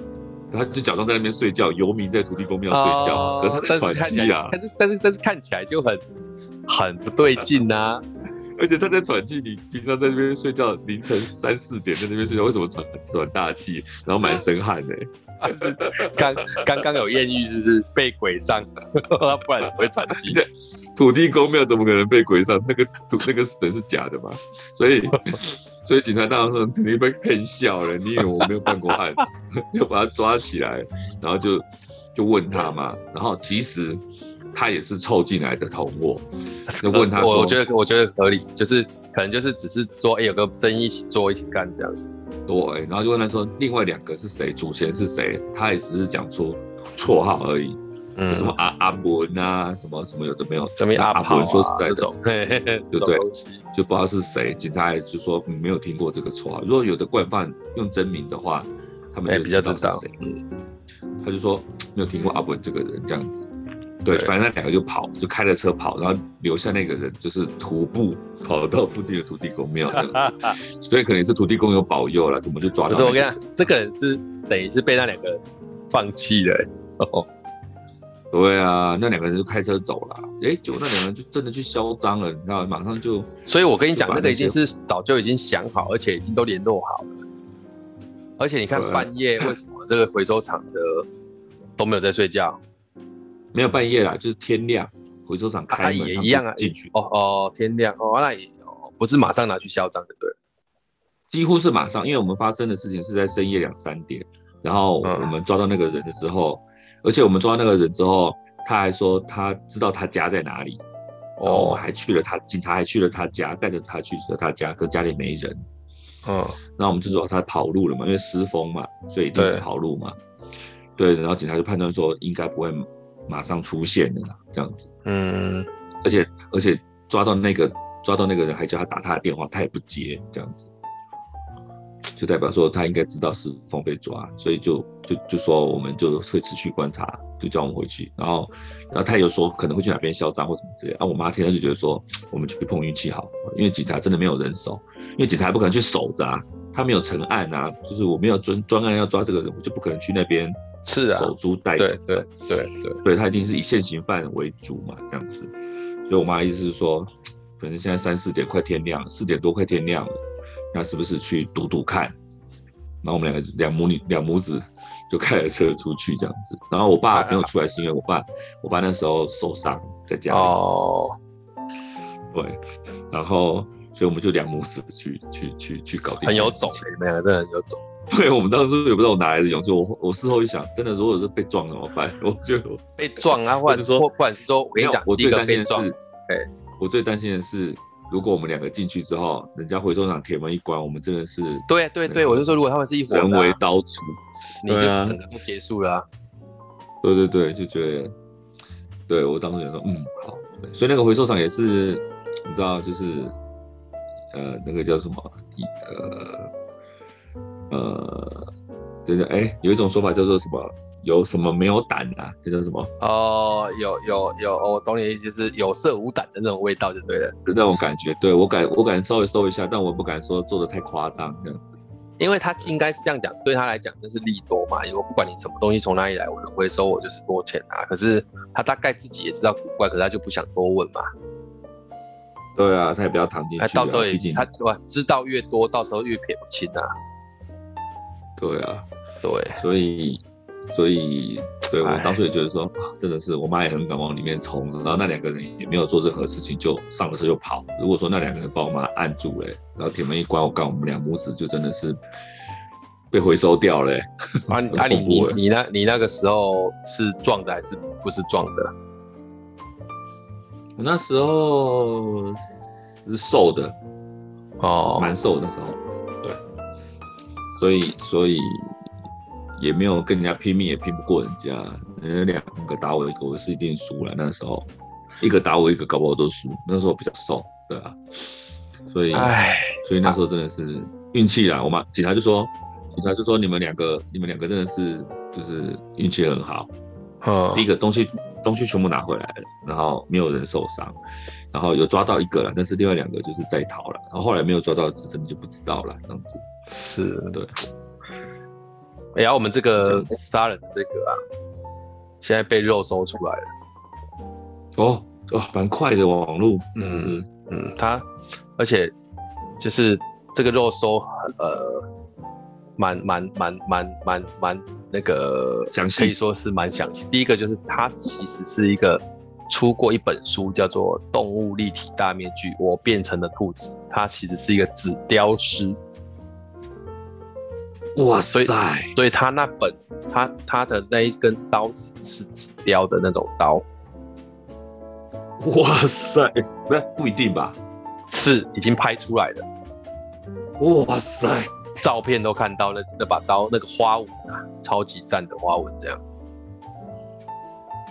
他就假装在那边睡觉，游民在土地公庙睡觉，哦、可是他在喘气啊。
但是但是但是看起来就很很不对劲啊。
而且他在喘气，你平常在这边睡觉，凌晨三四点在那边睡觉，为什么喘喘大气，然后满身汗呢？
刚刚刚有艳遇，是不是被鬼上？不然不会喘气。
土地公庙怎么可能被鬼上？那个土那个神是假的嘛？所以所以警察大人说肯定被骗笑了。你以为我没有办过案，就把他抓起来，然后就就问他嘛。然后其实。他也是凑进来的同伙，就问他说：“
我觉得我觉得合理，就是可能就是只是说，哎、欸，有个生意一起做一起干这样子。”
对，然后就问他说：“另外两个是谁？主嫌是谁？”他也只是讲出绰号而已，嗯，什么阿阿文啊，什么什么有的没有，
什么阿
阿文，说实在的，对不对？就不知道是谁。警察就说、嗯、没有听过这个绰号。如果有的惯犯用真名的话，他们就知道是谁、他就说没有听过阿文这个人这样子。对，反正那两个就跑，就开着车跑，然后留下那个人就是徒步跑到附近的土地公庙的，所以可能是土地公有保佑了，我们就抓到。可
是我跟你讲，这个人是等于是被那两个人放弃了。哦，
对啊，那两个人就开车走了。哎，结果那两个人就真的去嚣张了，你知道，马上就。
所以我跟你讲，那，那个已经是早就已经想好，而且已经都联络好了。而且你看半夜为什么这个回收厂的都没有在睡觉？
没有半夜啦，就是天亮，回收厂开门、啊、
也一样啊，进去哦哦，天亮哦，那也哦，不是马上拿去销赃的，对，
几乎是马上，因为我们发生的事情是在深夜两三点，然后我们抓到那个人的时候，嗯、而且我们抓到那个人之后，他还说他知道他家在哪里，哦，还去了他，警察还去了他家，带着他去了他家，可家里没人，嗯，然后我们就说他跑路了嘛，因为失风嘛，所以一定是跑路嘛，对，对，然后警察就判断说应该不会。马上出现的啦，这样子，嗯，而且而且抓到那个抓到那个人，还叫他打他的电话，他也不接，这样子，就代表说他应该知道是风被抓，所以就就就说我们就会持续观察，就叫我们回去，然后然后他有说可能会去哪边嚣张或什么之类，啊，我妈听到就觉得说我们去碰运气好，因为警察真的没有人手，因为警察不可能去守着啊，他没有成案啊，就是我没有专专案要抓这个人，我就不可能去那边。
是啊，
守株待兔，
对对对对，
对他一定是以现行犯为主嘛，这样子。所以我妈意思是说，反正现在三四点快天亮，四点多快天亮了，那是不是去赌赌看？然后我们两个两母女两母子就开了车出去这样子。然后我爸没有出来，是因为我爸我爸那时候受伤在家里。哦，对，然后所以我们就两母子去去去去搞定。
很有种，你们两个真的很有种。
对，我们当时也不知道我哪来的勇气。我我事后一想，真的，如果是被撞怎么办？我就
被撞啊，或者说，或者是说，我跟你讲，
我最担心的是，哎，我最担心的是，如果我们两个进去之后，人家回收厂铁门一关，我们真的是
对对对，我就说，如果他们是一伙人
为刀俎，
你就整个都结束了啊。
对对对，就觉得，对我当时想说，嗯，好。所以那个回收厂也是，你知道，就是呃，那个叫什么，呃。呃，真的，哎，有一种说法叫做什么？有什么没有胆啊？这叫什么？
哦，有有有，我懂你的意思，就是有色无胆的那种味道就对了，
就那种感觉。对我敢，我敢稍微收一下，但我不敢说做的太夸张这样子。
因为他应该是这样讲，对他来讲就是利多嘛。因为不管你什么东西从哪里来，我能回收我就是多钱啊。可是他大概自己也知道古怪，可是他就不想多问嘛。
对啊，他也不要躺进去，
到时候也他哇，知道越多，到时候越撇不清啊。
对啊，
对，
所以，所以，对我当初也觉得说，真的是我妈也很敢往里面冲，然后那两个人也没有做任何事情，就上了车就跑。如果说那两个人把我妈按住了，然后铁门一关，我告我们两母子就真的是被回收掉了。
啊，啊你你你那，你那个时候是壮的还是不是壮的？
我那时候是瘦的，哦，蛮瘦的时候。对所以，所以也没有跟人家拼命，也拼不过人家。人家两个打我一个，我是一定输了。那时候，一个打我一个，搞不好都输。那时候我比较瘦，对啊。所以，唉，所以那时候真的是运气啦。我妈警察就说，警察就说你们两个，你们两个真的是就是运气很好。嗯，第一个东西东西全部拿回来了，然后没有人受伤，然后有抓到一个了，但是另外两个就是在逃了。然后后来没有抓到，真的就不知道了，这样子。
是对，哎呀，我们这个杀人的这个啊，现在被肉搜出来了。
哦，哦，蛮快的网络，
嗯嗯，他而且就是这个肉搜，呃，蛮蛮蛮蛮蛮蛮那个
详细，
可以说是蛮详细。第一个就是他其实是一个出过一本书，叫做《动物立体大面具：我变成了兔子》，他其实是一个纸雕师。
哇塞！
所以，所以他那本他他的那一根刀子是纸雕的那种刀。
哇塞，不不一定吧？
是已经拍出来的。
哇塞，
照片都看到那那把刀那个花纹啊，超级赞的花纹这样。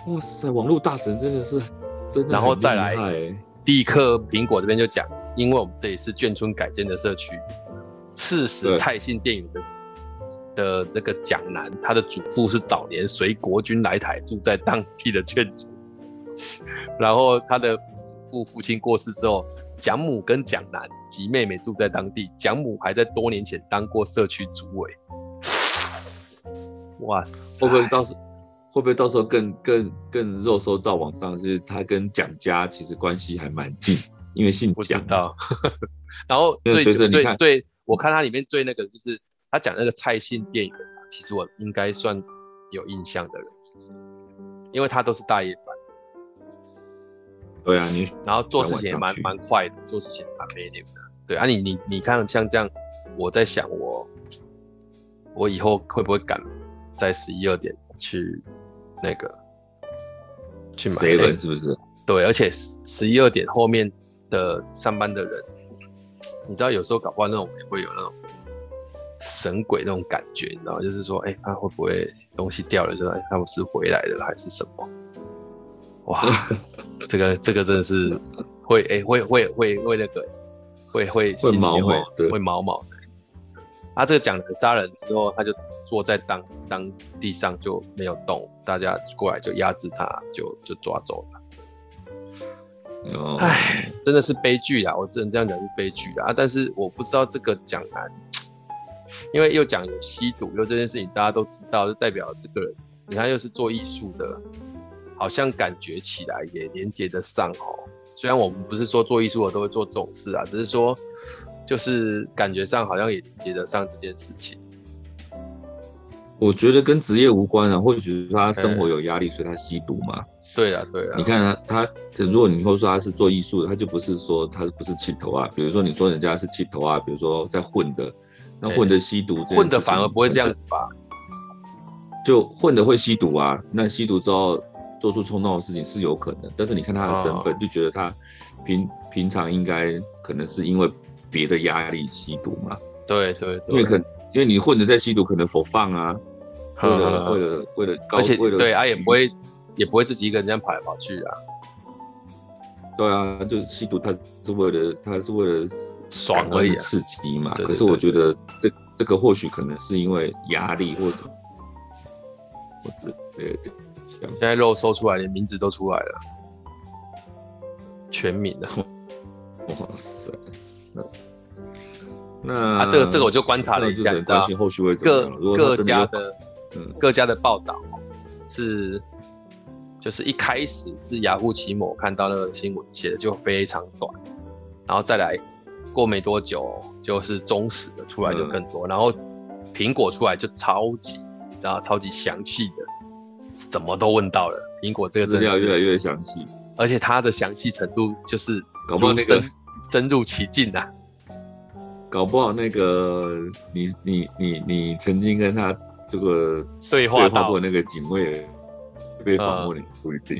哇塞，网络大神真的是真的。
然后再来，第一刻苹果这边就讲，因为我们这里是眷村改建的社区，刺史蔡姓电影的。的那个蒋楠，他的祖父是早年随国军来台，住在当地的眷村。然后他的父父亲过世之后，蒋母跟蒋楠及妹妹住在当地。蒋母还在多年前当过社区主委。哇塞！
会不会到时会不会到时候更更更肉搜到网上？就是他跟蒋家其实关系还蛮近，因为姓蒋。
到。然后最最最最，我看他里面最那个就是。他讲那个蔡姓电影的，其实我应该算有印象的人，因为他都是大夜班。
对啊，你
然后做事情也蛮蛮快的，做事情蛮没脸的。对啊你，你你你看像这样，我在想我我以后会不会敢在十一二点去那个去买？
谁人是不是？
对，而且十一二点后面的上班的人，你知道有时候搞不好那种也会有那种。神鬼那种感觉，你知道吗？就是说，哎、欸，他会不会东西掉了？就哎，他们是回来的还是什么？哇，这个这个真的是会哎、欸，会会会会那个会会
会毛毛
对会毛毛的。他这个讲的杀人之后，他就坐在当当地上就没有动，大家过来就压制他，就就抓走了。哎、oh.，真的是悲剧啊！我只能这样讲是悲剧啊！但是我不知道这个蒋南。因为又讲有吸毒，又这件事情大家都知道，就代表这个人，你看又是做艺术的，好像感觉起来也连接得上哦。虽然我们不是说做艺术的都会做这种事啊，只是说就是感觉上好像也连接得上这件事情。
我觉得跟职业无关啊，或许他生活有压力，所以他吸毒嘛。
对啊，对啊。
你看他，他如果你会说他是做艺术的，他就不是说他不是气头啊。比如说你说人家是气头啊，比如说在混的。那混的吸毒，
混的反而不会这样子吧？
就混的会吸毒啊，那吸毒之后做出冲动的事情是有可能，但是你看他的身份，哦、就觉得他平平常应该可能是因为别的压力吸毒嘛。
对对，对，
因为可因为你混的在吸毒，可能 for fun 啊，为了为了为了高，
而且
为了
对啊，也不会也不会自己一个人这样跑来跑去啊。
对啊，就吸毒，他是为了他是为了。
爽而已，
刺激嘛。
对对对对，
可是我觉得这这个或许可能是因为压力或什么，或者对对。现
在肉搜出来，连名字都出来了，全名的。
哇塞，那那
啊，这个这个我就观察了一下，你知道
后续会
各各家的嗯各家的报道是，就是一开始是雅虎奇摩看到那个新闻写的就非常短，然后再来。过没多久，就是中实的出来就更多，嗯、然后苹果出来就超级，你知道超级详细的，什么都问到了。苹果这个资料
越来越详细，
而且它的详细程度就是
搞不好那个
深入其境呐、啊。
搞不好那个你你你你曾经跟他这个
对话
过那个警卫。被访问你不一定，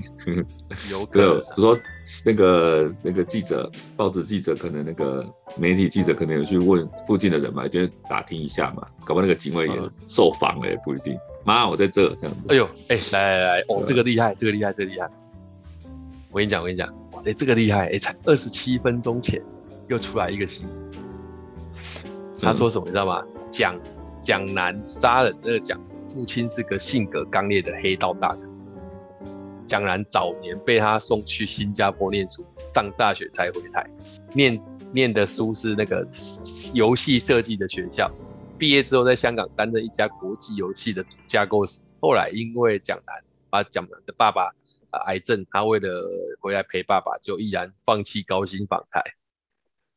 有可能。
比如说那个那个记者，报纸记者，可能那个媒体记者可能有去问附近的人嘛，就打听一下嘛。搞不好那个警卫也受访了，也不一定。妈，我在这这样子。
哎呦，哎、欸，来来来，哦，这个厉害，这个厉害，这个厉害。我跟你讲，我跟你讲，哇，哎，这个厉害，哎、欸，才二十七分钟前又出来一个新闻。他说什么，你知道吗？蒋蒋南杀人那个蒋父亲是个性格刚烈的黑道大哥。蒋楠早年被他送去新加坡念书，上大学才回台。念念的书是那个游戏设计的学校。毕业之后在香港担任一家国际游戏的架构师。后来因为蒋楠把蒋楠的爸爸癌症，他为了回来陪爸爸，就毅然放弃高薪访台，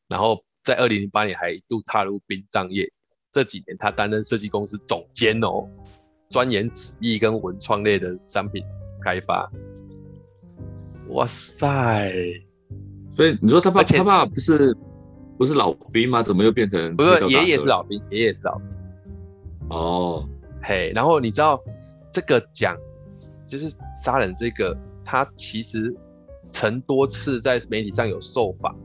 然后在二零零八年还一度踏入殡葬业。这几年他担任设计公司总监哦，钻研纸艺跟文创类的商品开发。哇塞！
所以你说他爸他爸不是不是老兵吗？怎么又变成？
不是爷爷是老兵，爷爷是老兵。
哦，
嘿，然后你知道这个奖就是杀人这个，他其实曾多次在媒体上有受访，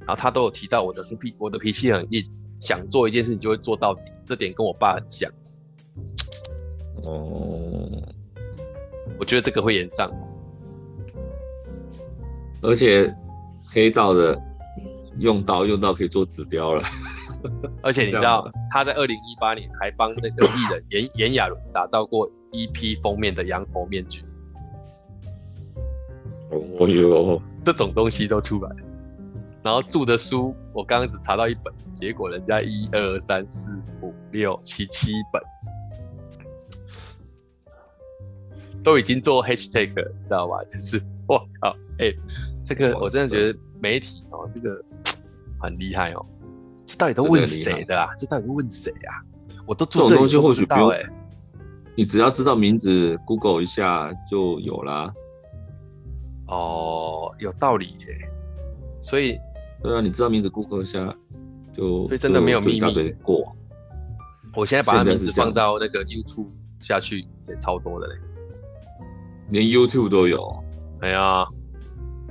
然后他都有提到我的脾我的脾气很硬，想做一件事情就会做到底，这点跟我爸很像。
哦，
我觉得这个会延上，
而且黑道的用刀用到可以做纸雕了。
而且你知道，他在二零一八年还帮那个艺人炎炎亚纶打造过 EP 封面的羊头面具。
哦哟，
这种东西都出来了。然后住的书，我刚刚只查到一本，结果人家一二三四五六七七本，都已经做 hashtag，知道吧？就是我靠，哎、欸，这个我真的觉得媒体哦，这个很厉害哦。这到底都问谁的啊？这到底问谁啊？我都做这种东西，或许不用哎。
你只要知道名字，Google 一下就有啦。
哦，有道理耶。所以，
对啊，你知道名字，Google 一下就。
所以真的没有秘密。
过。
我现在把他名字放到那个 YouTube 下去，也超多的嘞。
连 YouTube 都有。
哎呀，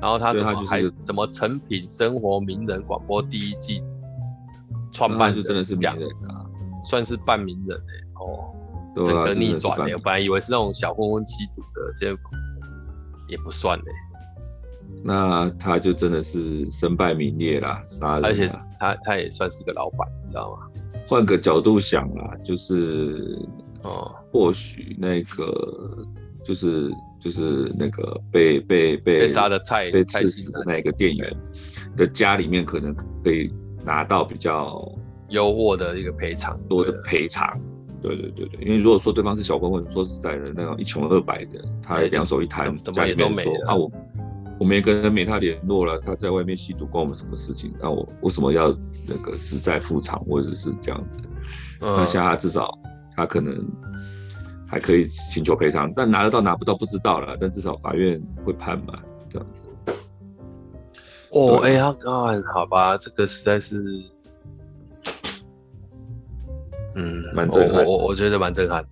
然后他怎么还怎么成品生活名人广播第一季。创办就真的是名人啊，算是半名人哎、欸、哦，整个逆转哎、欸，我本来以为是那种小混混吸毒的，这也不算哎、欸。
那他就真的是身败名裂啦，杀人。
而且他他也算是个老板，你知道吗？
换个角度想啦，就是哦，或许那个就是就是那个被被被
被杀的蔡
被刺死的那个店员的家里面可能可以。拿到比较
优渥的一个赔偿，
多的赔偿，对对对对，因为如果说对方是小混混，说实在的，那种一穷二白的，他两手一摊，家里面说啊，我我没跟没他联络了，他在外面吸毒，关我们什么事情？那我为什么要那个只在复场或者是这样子？嗯、那像他至少他可能还可以请求赔偿，但拿得到拿不到不知道了，但至少法院会判嘛，这样子。
哦，哎呀，干，好吧，这个实在是，嗯，蛮震撼。我我觉得蛮震撼。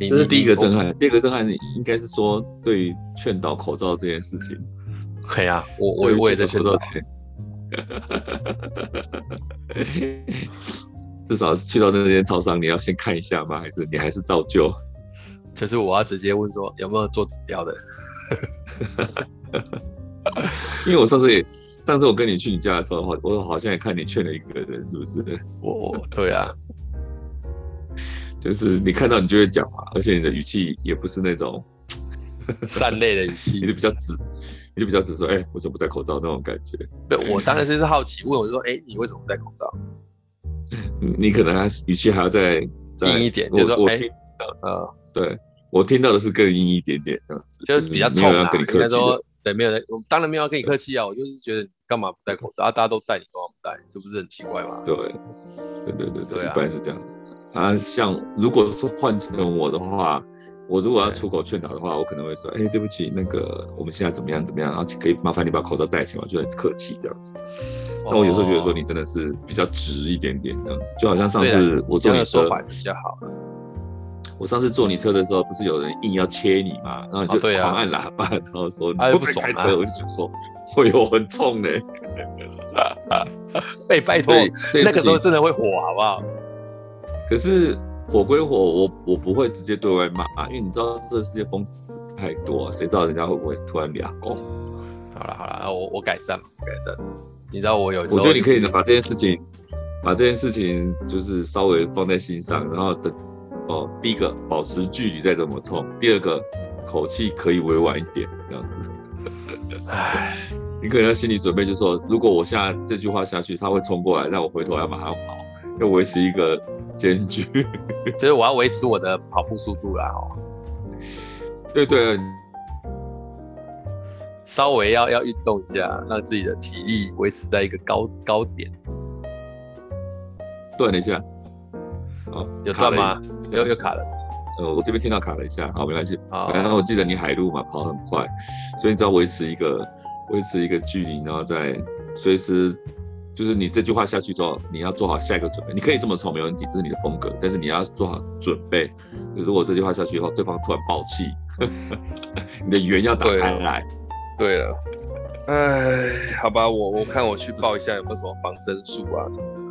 这是第一个震撼，第二个震撼应该是说对于劝导口罩这件事情。
对呀，我我我也在劝导。
至少去到那间超商，你要先看一下吗？还是你还是照旧？
就是我要直接问说有没有做纸雕的。
因为我上次也，上次我跟你去你家的时候，好，我好像也看你劝了一个人，是不是？
我，对啊，
就是你看到你就会讲嘛，而且你的语气也不是那种
善类的语气，
你就比较直，你就比较直说，哎、欸，我怎么不戴口罩那种感觉？
对，我当然是好奇问，我就说，哎、欸，你为什么不戴口罩？
你可能还是语气还要再
硬一点，就是说，
我听到，呃，对我听到的是更硬一点点，这样子，
就是比较冲啊，
跟你客气
对，没有的，我当然没有要跟你客气啊，我就是觉得你干嘛不戴口罩啊？大家都戴，你干嘛不戴？这不是很奇怪吗？
对，对对对对，一般是这样啊。像如果是换成我的话，我如果要出口劝导的话，我可能会说，哎，对不起，那个我们现在怎么样怎么样，然后可以麻烦你把口罩戴起来，就很客气这样子。那我有时候觉得说你真的是比较直一点点这样子，就好像上次我做你的说
法是比较好。
我上次坐你车的时候，不是有人硬要切你吗？然后你就狂按喇叭，然后说你不开车，我就想说会有很冲的。
被拜托，那个时候真的会火，好不好？
可是火归火，我我不会直接对外骂，因为你知道这世界疯子太多，谁知道人家会不会突然俩攻？
好了好了，我我改善，改善。你知道我有，
我觉得你可以把这件事情，把这件事情就是稍微放在心上，然后等。哦，第一个保持距离再怎么冲，第二个口气可以委婉一点，这样子。唉，你可能要心理准备，就是说，如果我下这句话下去，他会冲过来，让我回头要马上跑，要维持一个间距，
就是我要维持我的跑步速度啦。哦，
对对，
稍微要要运动一下，让自己的体力维持在一个高高点。
锻炼一下，
哦，有断吗？又又卡了。
呃，我这边听到卡了一下，好，没关系。
好，
然后我记得你海陆嘛，跑很快，所以你只要维持一个维持一个距离，然后再随时。就是你这句话下去之后，你要做好下一个准备。你可以这么冲，没问题，这是你的风格。但是你要做好准备，如果这句话下去以后，对方突然爆气，你的圆要打开来。
对了，哎，好吧，我我看我去报一下有没有什么防身术啊什
么的。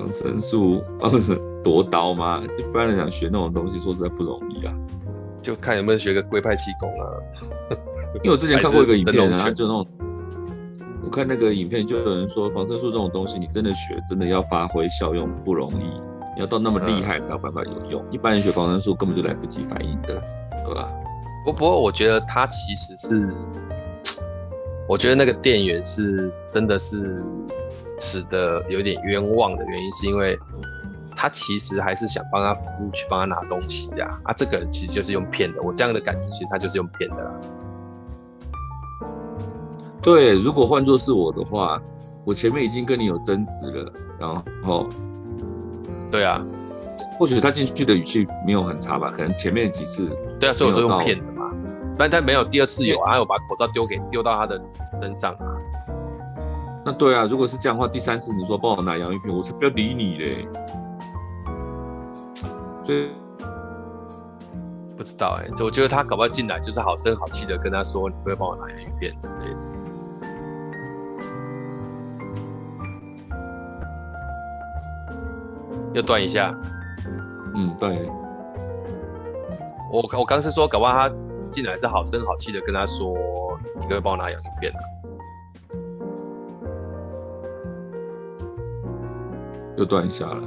防身术，防身夺刀吗？一般人想学那种东西，说实在不容易啊。
就看有没有学个龟派气功啊。
因为我之前看过一个影片啊，就那种。我看那个影片，就有人说防身术这种东西，你真的学，真的要发挥效用不容易，你要到那么厉害才有办法有用。嗯、一般人学防身术根本就来不及反应的，对吧？
不不过我觉得他其实是，我觉得那个店员是真的是使得有点冤枉的原因，是因为他其实还是想帮他服务，去帮他拿东西呀、啊。啊，这个人其实就是用骗的，我这样的感觉，其实他就是用骗的啦。
对，如果换作是我的话，我前面已经跟你有争执了，然后，
对啊，
或许他进去的语气没有很差吧，可能前面几次，
对啊，所以我就用骗的嘛，但他没有第二次有啊，有把口罩丢给丢到他的身上啊。
那对啊，如果是这样的话，第三次你说帮我拿洋芋片，我才不要理你嘞。所以
不知道哎、欸，我觉得他搞不好进来就是好声好气的跟他说，你不要帮我拿洋芋片之类的。又断一下，
嗯，对。
我我刚是说，搞不好他进来是好声好气的跟他说，你可不可以帮我拿洋芋片啊？
又断一下了。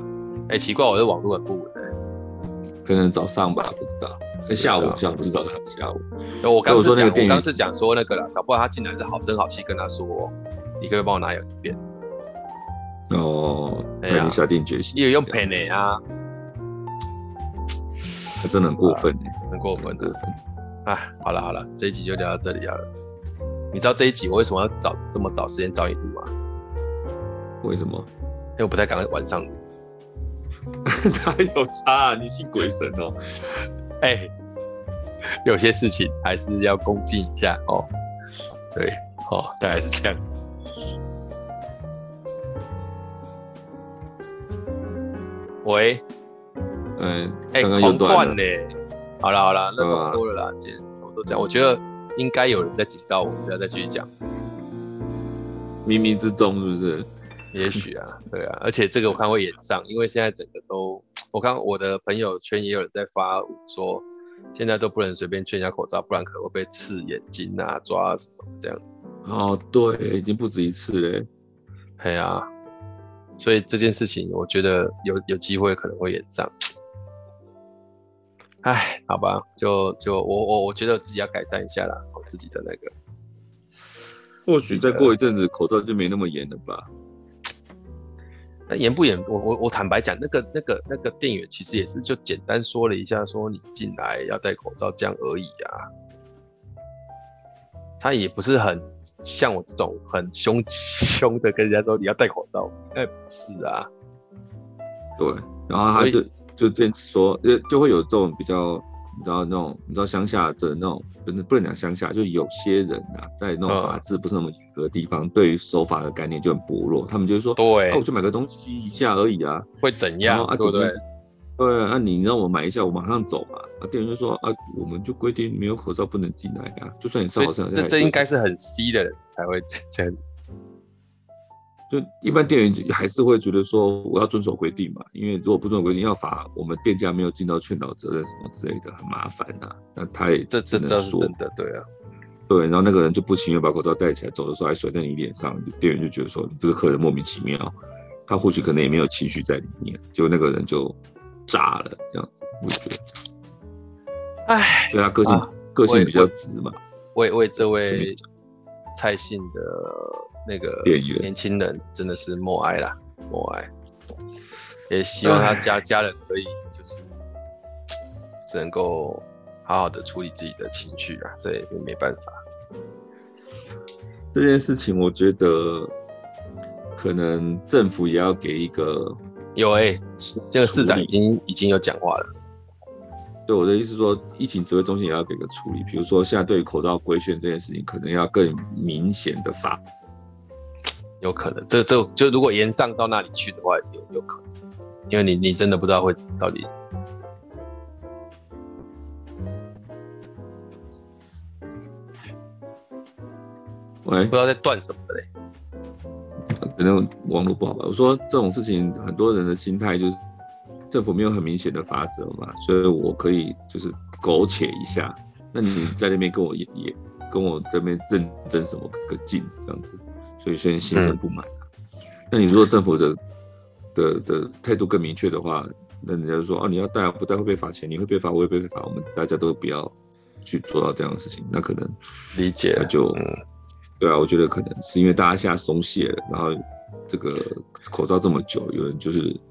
哎、欸，奇怪，我的网络很不稳的。
可能早上吧，不知道。下午，下午不是早上，下午。
我刚是讲，我刚是讲说那个了，搞不好他进来是好声好气跟他说，你可不可以帮我拿洋芋片？
哦，那你下定决心，
也有用骗的啊，
他真的很过分，
很过分，过分。哎，好了好了，这一集就聊到这里好了。你知道这一集我为什么要找这么早时间找你录吗？
为什么？
因为我不太敢晚上录。
哪有差？你信鬼神哦？
哎，有些事情还是要恭敬一下哦。对，哦，大概是这样。喂，
嗯，
哎、欸，狂断嘞！好了好了，那差不多了啦，嗯、今天差不多讲。我觉得应该有人在警告我，不要再继续讲。
冥冥之中是不是？
也许啊，对啊，而且这个我看会演上，因为现在整个都，我看我的朋友圈也有人在发说，现在都不能随便劝人家口罩，不然可能会被刺眼睛啊、抓什么这样。
哦，对，已经不止一次嘞。
对啊。所以这件事情，我觉得有有机会可能会演上。哎，好吧，就就我我我觉得我自己要改善一下啦，我自己的那个。
或许再过一阵子，口罩就没那么严了吧？
那严不严？我我我坦白讲，那个那个那个店员其实也是就简单说了一下，说你进来要戴口罩这样而已啊。他也不是很像我这种很凶 凶的跟人家说你要戴口罩，应该不是啊。
对，然后他就就坚持说，就就会有这种比较，你知道那种你知道乡下的那种，不能不能讲乡下，就有些人啊，在那种法制不是那么严格的地方，嗯、对于守法的概念就很薄弱，他们就说，对，啊、我就买个东西一下而已啊，
会怎样？啊，对不对？
对啊，那你让我买一下，我马上走嘛。啊，店员就说啊，我们就规定没有口罩不能进来啊。就算你上好身，
这这应该是很稀的人才会这样。
就一般店员还是会觉得说，我要遵守规定嘛，因为如果不遵守规定，要罚我们店家没有尽到劝导责任什么之类的，很麻烦呐、啊。那他也这这这是真的，对啊，对。然后那个人就不情愿把口罩戴起来，走的时候还甩在你脸上，店员就觉得说你这个客人莫名其妙，他或许可能也没有情绪在里面，结果那个人就。炸了，这样子，我觉得，
哎，
所以他个性、啊、个性比较直嘛。
为为这位蔡姓的那个年轻人，真的是默哀啦，默哀。也希望他家家人可以就是，只能够好好的处理自己的情绪啊，这也没办法。
这件事情，我觉得可能政府也要给一个
有哎、欸，这个市长已经已经有讲话了。
对我的意思说，疫情指挥中心也要给个处理，比如说现在对于口罩规劝这件事情，可能要更明显的发。
有可能，这这就如果延上到那里去的话，有有可能，因为你你真的不知道会到底。
喂，
不知道在断什么的嘞，
可能网络不好吧。我说这种事情，很多人的心态就是。政府没有很明显的法则嘛，所以我可以就是苟且一下。那你在那边跟我也也跟我这边认真什么个劲这样子，所以虽然心生不满。嗯、那你如果政府的的的态度更明确的话，那人家就说啊，你要带不带会被罚钱，你会被罚，我会被罚，我们大家都不要去做到这样的事情。那可能
理解
那就、嗯、对啊，我觉得可能是因为大家现在松懈了，然后这个口罩这么久，有人就是。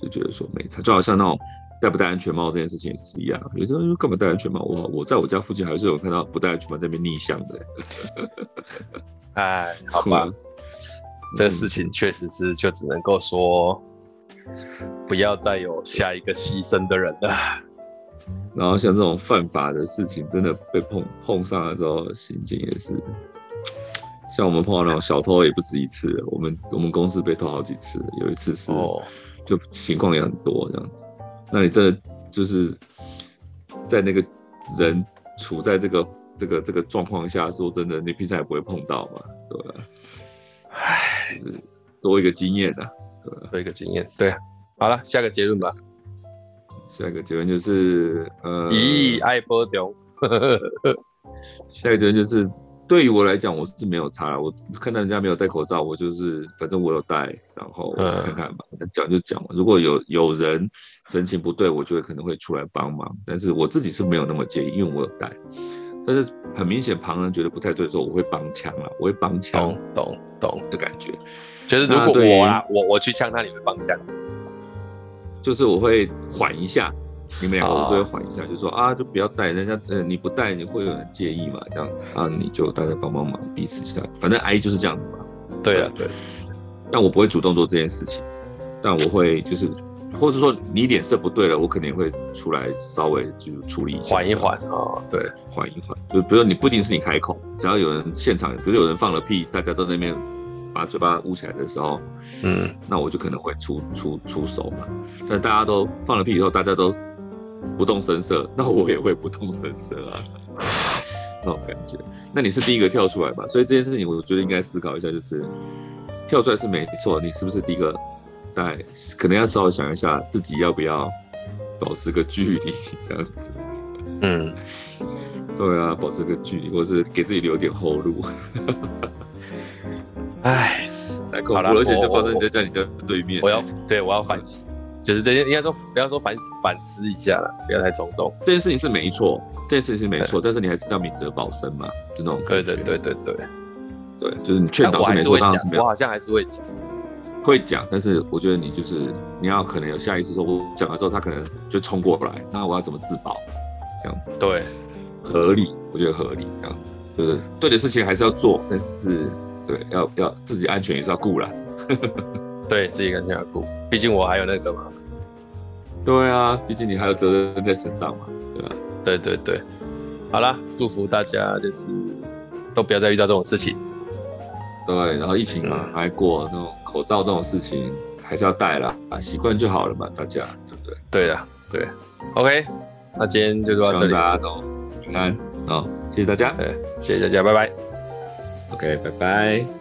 就觉得说没差，就好像那种戴不戴安全帽这件事情也是一样。有些人干嘛戴安全帽？我我在我家附近还是有看到不戴安全帽在那边逆向的。
哎，好吧，嗯、这个事情确实是就只能够说，不要再有下一个牺牲的人了。
然后像这种犯法的事情，真的被碰碰上的时候，心情也是。像我们碰到那种小偷也不止一次，我们我们公司被偷好几次，有一次是。哦就情况也很多这样子，那你真的就是在那个人处在这个这个这个状况下，说真的，你平常也不会碰到嘛，对吧？唉，就是多一个经验啊，对吧？
多一个经验，对。好了，下个结论吧。
下一个结论就是，呃，
咦，爱波中。
下一个结论就是。对于我来讲，我是没有差了。我看到人家没有戴口罩，我就是反正我有戴，然后看看吧，讲就讲嘛。如果有有人神情不对，我就会可能会出来帮忙。但是我自己是没有那么介意，因为我有戴。但是很明显，旁人觉得不太对的时候，我会帮腔了，我会帮腔，
懂懂懂的感觉。
就是
如果我啊，我我去呛他，你会帮腔？
就是我会缓一下。你们两个都会缓一下，就说啊，就不要带人家，呃，你不带你会有人介意嘛？这样子啊，你就大家帮帮忙，彼此一下，反正阿姨就是这样子嘛。
对啊，对。
但我不会主动做这件事情，但我会就是，或是说你脸色不对了，我肯定会出来稍微就处理一下，
缓一缓啊，对，
缓一缓。就比如说你不一定是你开口，只要有人现场，比如有人放了屁，大家都在那边把嘴巴捂起来的时候，嗯，那我就可能会出出出手嘛。但大家都放了屁以后，大家都。不动声色，那我也会不动声色啊，那种感觉。那你是第一个跳出来吧？所以这件事情，我觉得应该思考一下，就是跳出来是没错，你是不是第一个在？可能要稍微想一下，自己要不要保持个距离这样子。嗯，对啊，保持个距离，或是给自己留点后路。
哎，
太恐怖了，而且就发生在在你的对面。
我要对我要反击。就是这些，应该说不要说反反思一下了，不要太冲动。
这件事情是没错，这件事情是没错，但是你还是要明哲保身嘛，就那种感觉。
对对对对对，
对，就是你劝导是没错，当然是没有。
我好像还是会讲，
会讲，但是我觉得你就是你要可能有下意识说，我讲了之后他可能就冲过来，那我要怎么自保？这样子。
对，
合理，我觉得合理，这样子就是对的事情还是要做，但是对，要要自己安全也是要顾了。
对自己安全要顾，毕竟我还有那个嘛。
对啊，毕竟你还有责任在身上嘛，对吧？
对对对，好啦，祝福大家就是都不要再遇到这种事情。
对，然后疫情嘛还过，那种口罩这种事情还是要戴啦，啊，习惯就好了嘛，大家对不对？
对啊，对，OK，那今天就到这里，
大家都平安啊，谢谢大家，
对，谢谢大家，拜拜。
OK，拜拜。